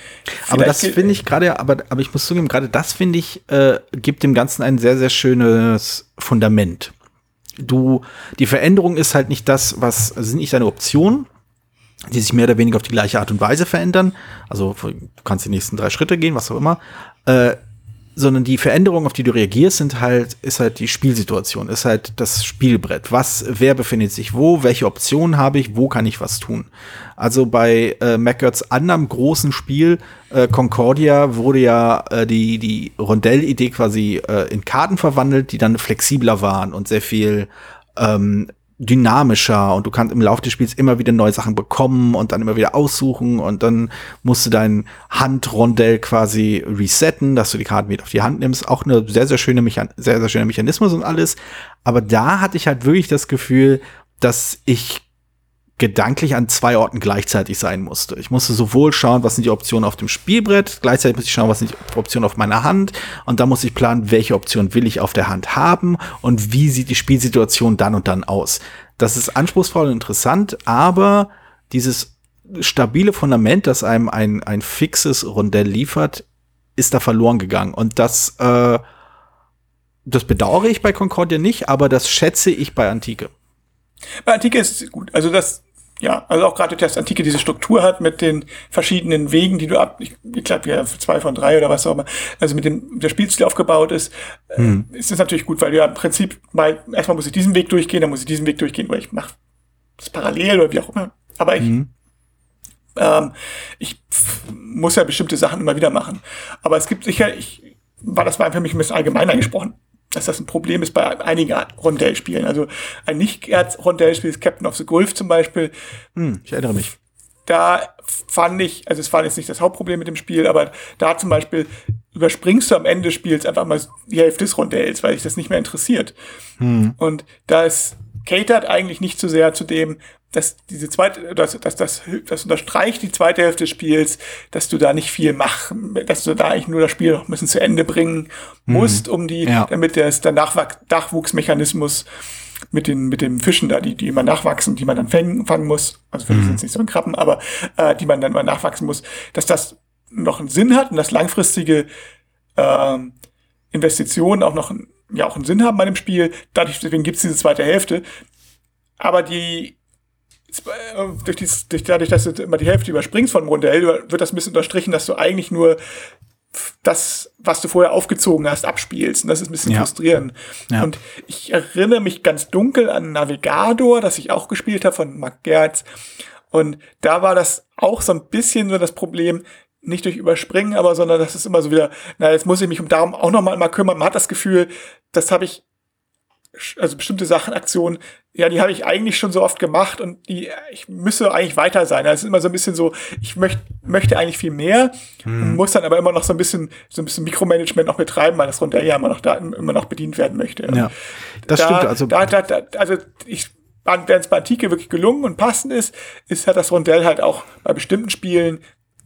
Aber das finde ich gerade, aber, aber ich muss zugeben, gerade das finde ich, äh, gibt dem Ganzen ein sehr, sehr schönes Fundament. Du, die Veränderung ist halt nicht das, was, also sind nicht deine Optionen, die sich mehr oder weniger auf die gleiche Art und Weise verändern. Also du kannst die nächsten drei Schritte gehen, was auch immer. Äh, sondern die Veränderungen, auf die du reagierst, sind halt, ist halt die Spielsituation, ist halt das Spielbrett. Was, wer befindet sich wo, welche Optionen habe ich, wo kann ich was tun? Also bei äh, MacGurts anderem großen Spiel, äh, Concordia, wurde ja äh, die, die Rondell-Idee quasi äh, in Karten verwandelt, die dann flexibler waren und sehr viel ähm, dynamischer und du kannst im Laufe des Spiels immer wieder neue Sachen bekommen und dann immer wieder aussuchen und dann musst du dein Handrondell quasi resetten, dass du die Karten wieder auf die Hand nimmst. Auch eine sehr, sehr schöne Mechan sehr, sehr schöner Mechanismus und alles. Aber da hatte ich halt wirklich das Gefühl, dass ich gedanklich an zwei Orten gleichzeitig sein musste. Ich musste sowohl schauen, was sind die Optionen auf dem Spielbrett, gleichzeitig musste ich schauen, was sind die Optionen auf meiner Hand und dann musste ich planen, welche Option will ich auf der Hand haben und wie sieht die Spielsituation dann und dann aus. Das ist anspruchsvoll und interessant, aber dieses stabile Fundament, das einem ein, ein fixes Rondell liefert, ist da verloren gegangen und das äh, das bedauere ich bei Concordia nicht, aber das schätze ich bei Antike. Bei Antike ist gut. Also das ja, also auch gerade, dass Antike diese Struktur hat mit den verschiedenen Wegen, die du ab, ich, ich glaube, ja, zwei von drei oder was auch immer, also mit dem der Spielstil aufgebaut ist, äh, hm. ist das natürlich gut, weil du ja im Prinzip mal, erstmal muss ich diesen Weg durchgehen, dann muss ich diesen Weg durchgehen, oder ich mache das parallel oder wie auch immer. Aber ich, hm. ähm, ich muss ja bestimmte Sachen immer wieder machen. Aber es gibt sicher, ich, war das war für mich ein bisschen allgemeiner gesprochen dass das ein Problem ist bei einigen Rondellspielen. Also ein Nicht-Rondellspiel ist Captain of the Gulf zum Beispiel. Hm, ich erinnere mich. Da fand ich, also es war jetzt nicht das Hauptproblem mit dem Spiel, aber da zum Beispiel überspringst du am Ende des Spiels einfach mal die Hälfte des Rondells, weil dich das nicht mehr interessiert. Hm. Und da ist catert eigentlich nicht so sehr zu dem, dass diese zweite, dass, dass, dass, das unterstreicht die zweite Hälfte des Spiels, dass du da nicht viel machen, dass du da eigentlich nur das Spiel noch ein bisschen zu Ende bringen musst, mhm. um die, ja. damit der, der Nachwuchsmechanismus mit den, mit den Fischen da, die, die immer nachwachsen, die man dann fangen, fangen muss, also Fische mhm. sind nicht so ein Krabben, aber äh, die man dann mal nachwachsen muss, dass das noch einen Sinn hat und dass langfristige äh, Investitionen auch noch ja auch einen Sinn haben bei dem Spiel. Dadurch, deswegen gibt's diese zweite Hälfte. Aber die durch, dies, durch dadurch, dass du immer die Hälfte überspringst von Modell, wird das ein bisschen unterstrichen, dass du eigentlich nur das, was du vorher aufgezogen hast, abspielst. Und das ist ein bisschen ja. frustrierend. Ja. Und ich erinnere mich ganz dunkel an Navigator, das ich auch gespielt habe von Mark Gerz. Und da war das auch so ein bisschen so das Problem, nicht durch Überspringen, aber sondern das ist immer so wieder, na, jetzt muss ich mich um darum auch nochmal mal kümmern. Man hat das Gefühl, das habe ich also bestimmte Sachen, Aktionen, ja, die habe ich eigentlich schon so oft gemacht und die, ich müsse eigentlich weiter sein. Das ist immer so ein bisschen so, ich möchte, möchte eigentlich viel mehr, hm. muss dann aber immer noch so ein bisschen, so ein bisschen Mikromanagement noch betreiben, weil das Rondell ja immer noch da, immer noch bedient werden möchte. Ja, das da, stimmt. Also, da, da, da, also ich, wenn es bei Antike wirklich gelungen und passend ist, ist halt das Rondell halt auch bei bestimmten Spielen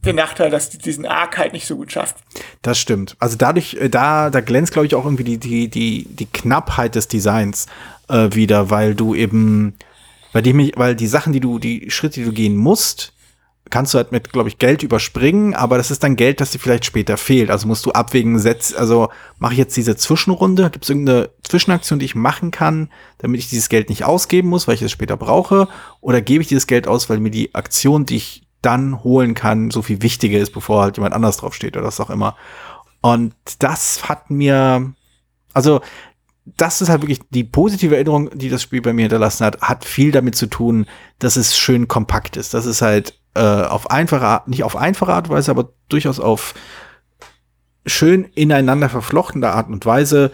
den Nachteil, dass die diesen Arc halt nicht so gut schafft. Das stimmt. Also dadurch, äh, da, da glänzt, glaube ich, auch irgendwie die, die, die, die Knappheit des Designs äh, wieder, weil du eben, weil die, weil die Sachen, die du, die Schritte, die du gehen musst, kannst du halt mit, glaube ich, Geld überspringen, aber das ist dann Geld, das dir vielleicht später fehlt. Also musst du abwägen, setz, also mache ich jetzt diese Zwischenrunde, gibt es irgendeine Zwischenaktion, die ich machen kann, damit ich dieses Geld nicht ausgeben muss, weil ich es später brauche, oder gebe ich dieses Geld aus, weil mir die Aktion, die ich dann holen kann, so viel wichtiger ist, bevor halt jemand anders draufsteht oder was auch immer. Und das hat mir, also das ist halt wirklich die positive Erinnerung, die das Spiel bei mir hinterlassen hat, hat viel damit zu tun, dass es schön kompakt ist. Das ist halt äh, auf einfache Art, nicht auf einfache Art und Weise, aber durchaus auf schön ineinander verflochtene Art und Weise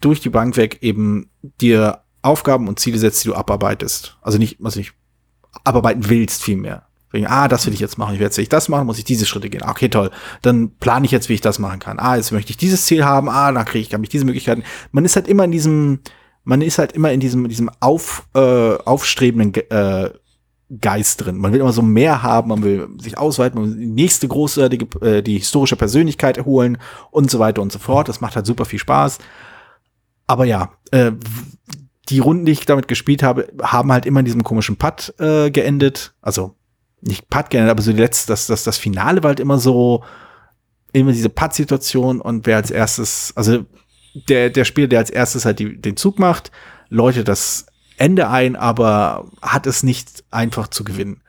durch die Bank weg eben dir Aufgaben und Ziele setzt, die du abarbeitest. Also nicht, was nicht abarbeiten willst vielmehr Ah, das will ich jetzt machen. Ich werde jetzt das machen, muss ich diese Schritte gehen. Okay, toll. Dann plane ich jetzt, wie ich das machen kann. Ah, jetzt möchte ich dieses Ziel haben. Ah, dann kriege ich, kann ich diese Möglichkeiten. Man ist halt immer in diesem, man ist halt immer in diesem, diesem auf, äh, aufstrebenden äh, Geist drin. Man will immer so mehr haben, man will sich ausweiten, man will die nächste großartige, äh, die historische Persönlichkeit erholen und so weiter und so fort. Das macht halt super viel Spaß. Aber ja, äh, die Runden, die ich damit gespielt habe, haben halt immer in diesem komischen Putt äh, geendet. Also nicht Putt geendet, aber so die letzte, das, das, das Finale war halt immer so, immer diese Putt-Situation und wer als erstes, also der, der Spieler, der als erstes halt die, den Zug macht, läutet das Ende ein, aber hat es nicht einfach zu gewinnen.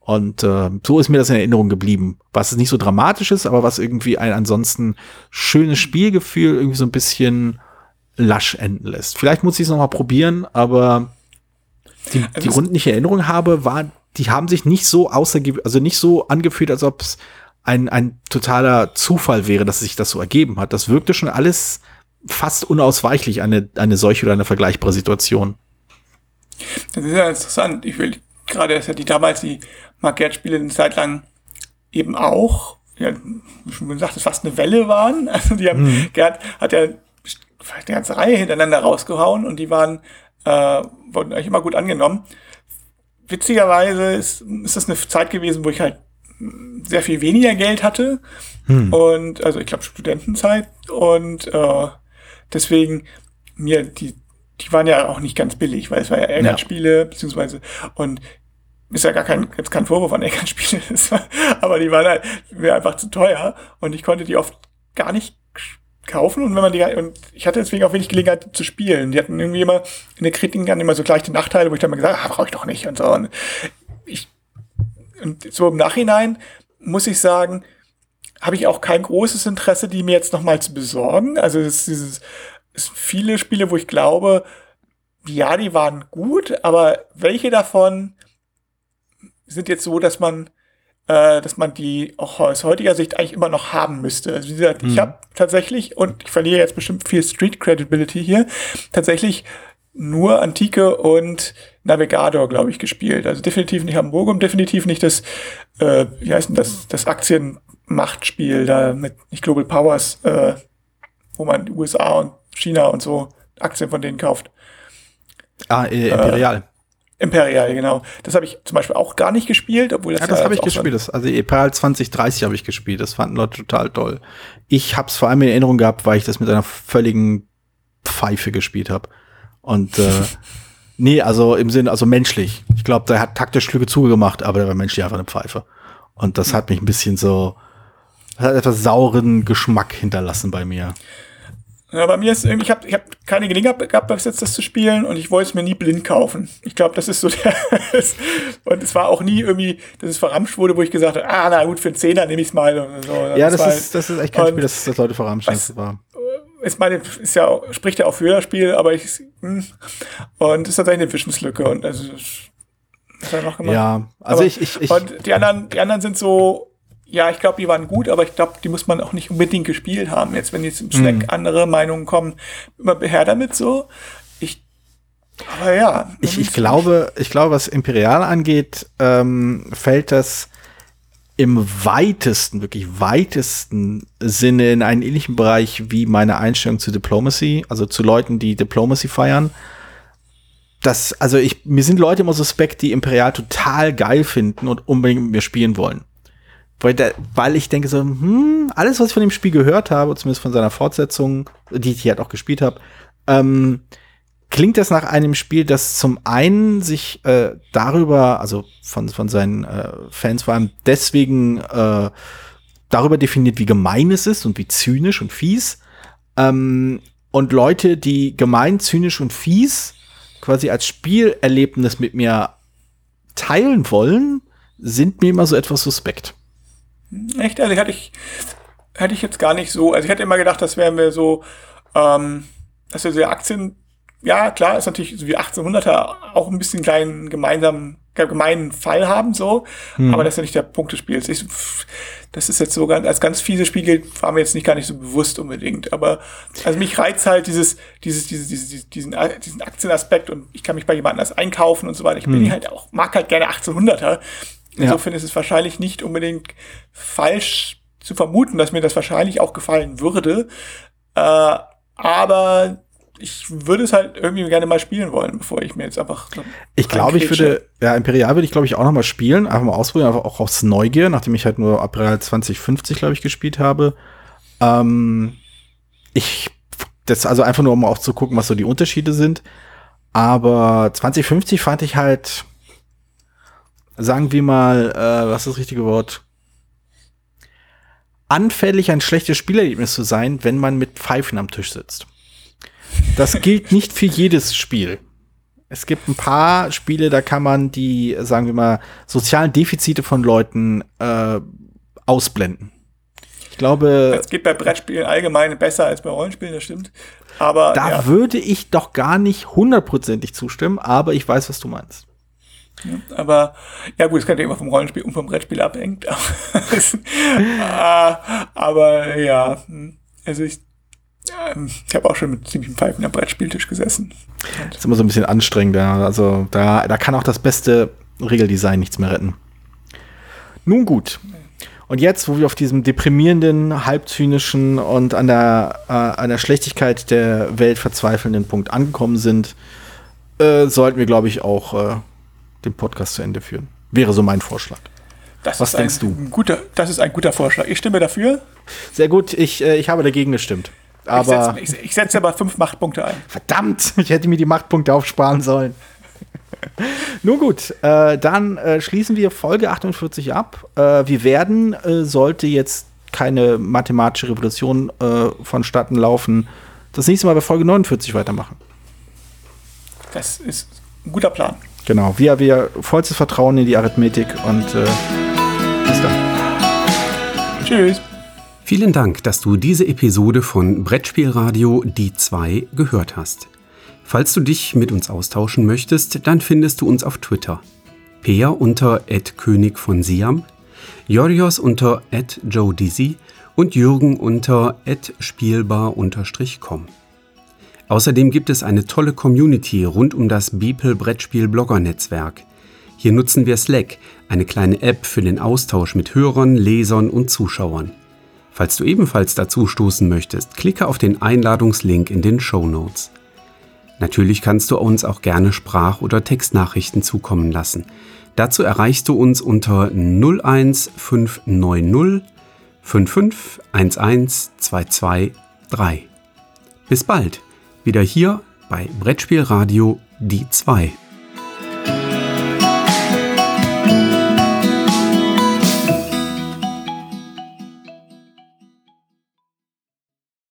Und äh, so ist mir das in Erinnerung geblieben. Was nicht so dramatisch ist, aber was irgendwie ein ansonsten schönes Spielgefühl irgendwie so ein bisschen lasch enden lässt. Vielleicht muss ich es noch mal probieren, aber die, die in Erinnerung habe, war, die haben sich nicht so außergewöhnlich, also nicht so angefühlt, als ob es ein, ein totaler Zufall wäre, dass sich das so ergeben hat. Das wirkte schon alles fast unausweichlich, eine, eine solche oder eine vergleichbare Situation. Das ist ja interessant. Ich will gerade, dass ja die damals die Marquette-Spiele eine Zeit lang eben auch, ja, wie schon gesagt, fast eine Welle waren. Also die haben, mhm. Gerd hat ja eine ganze Reihe hintereinander rausgehauen und die waren, äh, wurden eigentlich immer gut angenommen. Witzigerweise ist, ist das eine Zeit gewesen, wo ich halt sehr viel weniger Geld hatte. Hm. Und also ich glaube Studentenzeit. Und äh, deswegen mir die die waren ja auch nicht ganz billig, weil es war ja Eckart-Spiele, ja. beziehungsweise, und ist ja gar kein, jetzt kein Vorwurf an Eckart-Spiele, aber die waren halt mir einfach zu teuer und ich konnte die oft gar nicht kaufen und wenn man die, und ich hatte deswegen auch wenig Gelegenheit zu spielen. Die hatten irgendwie immer in der Kritik dann immer so gleich die Nachteile, wo ich dann mal gesagt ah, brauche ich doch nicht und so. Und ich, und so im Nachhinein muss ich sagen, habe ich auch kein großes Interesse, die mir jetzt nochmal zu besorgen. Also es ist dieses, es viele Spiele, wo ich glaube, ja, die waren gut, aber welche davon sind jetzt so, dass man, äh, dass man die auch aus heutiger Sicht eigentlich immer noch haben müsste. Also wie gesagt, mhm. ich habe tatsächlich, und ich verliere jetzt bestimmt viel Street Credibility hier, tatsächlich nur Antike und Navigator, glaube ich, gespielt. Also definitiv nicht Hamburg und definitiv nicht das, äh, wie heißt denn das, das Aktienmachtspiel da mit nicht Global Powers, äh, wo man die USA und China und so Aktien von denen kauft. Ah, äh, Imperial. Imperial, genau. Das habe ich zum Beispiel auch gar nicht gespielt, obwohl das ja, das ja habe ich gespielt. Das, also Imperial 2030 habe ich gespielt. Das fanden Leute total toll. Ich habe es vor allem in Erinnerung gehabt, weil ich das mit einer völligen Pfeife gespielt habe. Und äh, nee, also im Sinne, also menschlich. Ich glaube, der hat taktisch Schlüge zugemacht, aber der war menschlich einfach eine Pfeife. Und das hat mich ein bisschen so, hat etwas sauren Geschmack hinterlassen bei mir. Ja, bei mir ist irgendwie, ich habe ich hab keine Gelegenheit gehabt, bis jetzt das zu spielen und ich wollte es mir nie blind kaufen. Ich glaube, das ist so der. und es war auch nie irgendwie, dass es verramscht wurde, wo ich gesagt habe, ah, na gut, für einen Zehner nehme ich es mal. So. Ja, das, das ist, das ist echt kein und Spiel, das, das Leute verramscht war. Ich meine, ist ja, spricht ja auch für das Spiel, aber ich. Hm. Und es ist tatsächlich eine Wissenslücke und also. Was hat er noch gemacht? Ja, also aber, ich, ich, ich. Und die anderen, die anderen sind so ja, ich glaube, die waren gut, aber ich glaube, die muss man auch nicht unbedingt gespielt haben. Jetzt, wenn jetzt im Slack mhm. andere Meinungen kommen, immer her damit so. Ich, aber ja. Ich, ich glaube, ich glaube, was Imperial angeht, ähm, fällt das im weitesten, wirklich weitesten Sinne in einen ähnlichen Bereich wie meine Einstellung zu Diplomacy, also zu Leuten, die Diplomacy feiern. Das, also ich, mir sind Leute immer suspekt, die Imperial total geil finden und unbedingt mit mir spielen wollen. Weil, da, weil ich denke so, hm, alles, was ich von dem Spiel gehört habe, zumindest von seiner Fortsetzung, die ich halt auch gespielt habe, ähm, klingt das nach einem Spiel, das zum einen sich äh, darüber, also von, von seinen äh, Fans vor allem deswegen äh, darüber definiert, wie gemein es ist und wie zynisch und fies. Ähm, und Leute, die gemein, zynisch und fies quasi als Spielerlebnis mit mir teilen wollen, sind mir immer so etwas suspekt. Echt? Also hatte ich, hätte ich jetzt gar nicht so. Also ich hätte immer gedacht, das wären wir so, ähm, dass wir so Aktien, ja klar, ist natürlich so wie 1800er auch ein bisschen kleinen gemeinsamen gemeinen Fall haben, so, hm. aber das ist ja nicht der Punkt des Spiels. Ich, das ist jetzt so ganz, als ganz fiese Spiel gilt, war mir jetzt nicht gar nicht so bewusst unbedingt. Aber also mich reizt halt dieses, dieses, dieses, dieses diesen, diesen Aktienaspekt und ich kann mich bei jemand anders einkaufen und so weiter. Ich bin hm. halt auch, mag halt gerne 1800er. Insofern ja. ist es wahrscheinlich nicht unbedingt falsch zu vermuten, dass mir das wahrscheinlich auch gefallen würde. Äh, aber ich würde es halt irgendwie gerne mal spielen wollen, bevor ich mir jetzt einfach. Ich glaube, ich würde, ja, Imperial würde ich glaube ich auch noch mal spielen, einfach mal ausprobieren, einfach auch aus Neugier, nachdem ich halt nur April 2050 glaube ich gespielt habe. Ähm, ich, das also einfach nur um auch zu gucken, was so die Unterschiede sind. Aber 2050 fand ich halt, sagen wir mal, äh, was ist das richtige Wort? Anfällig ein schlechtes Spielerlebnis zu sein, wenn man mit Pfeifen am Tisch sitzt. Das gilt nicht für jedes Spiel. Es gibt ein paar Spiele, da kann man die, sagen wir mal, sozialen Defizite von Leuten äh, ausblenden. Ich glaube. Es geht bei Brettspielen allgemein besser als bei Rollenspielen, das stimmt. Aber. Da ja. würde ich doch gar nicht hundertprozentig zustimmen, aber ich weiß, was du meinst. Ja, aber ja gut, es könnte immer vom Rollenspiel und vom Brettspiel abhängt. aber, aber ja, hm. also ich ähm, ich habe auch schon mit ziemlich Pfeifen am Brettspieltisch gesessen. Das ist immer so ein bisschen anstrengend. Ja. Also da, da kann auch das beste Regeldesign nichts mehr retten. Nun gut. Und jetzt, wo wir auf diesem deprimierenden, halbzynischen und an der, äh, an der Schlechtigkeit der Welt verzweifelnden Punkt angekommen sind, äh, sollten wir, glaube ich, auch äh, den Podcast zu Ende führen. Wäre so mein Vorschlag. Das Was denkst du? Guter, das ist ein guter Vorschlag. Ich stimme dafür. Sehr gut. Ich, äh, ich habe dagegen gestimmt. Aber ich setze setz aber fünf Machtpunkte ein. Verdammt, ich hätte mir die Machtpunkte aufsparen sollen. Nun gut, äh, dann äh, schließen wir Folge 48 ab. Äh, wir werden, äh, sollte jetzt keine mathematische Revolution äh, vonstatten laufen, das nächste Mal bei Folge 49 weitermachen. Das ist ein guter Plan. Genau, wir haben vollstes Vertrauen in die Arithmetik und äh, bis dann. Tschüss. Vielen Dank, dass du diese Episode von Brettspielradio Die 2 gehört hast. Falls du dich mit uns austauschen möchtest, dann findest du uns auf Twitter. Peer unter König von Siam, Jorios unter Joe Dizzy und Jürgen unter spielbar-com. Außerdem gibt es eine tolle Community rund um das Beeple Brettspiel Blogger Netzwerk. Hier nutzen wir Slack, eine kleine App für den Austausch mit Hörern, Lesern und Zuschauern. Falls du ebenfalls dazu stoßen möchtest, klicke auf den Einladungslink in den Show Notes. Natürlich kannst du uns auch gerne Sprach- oder Textnachrichten zukommen lassen. Dazu erreichst du uns unter 01590 5511223. Bis bald, wieder hier bei Brettspielradio die 2.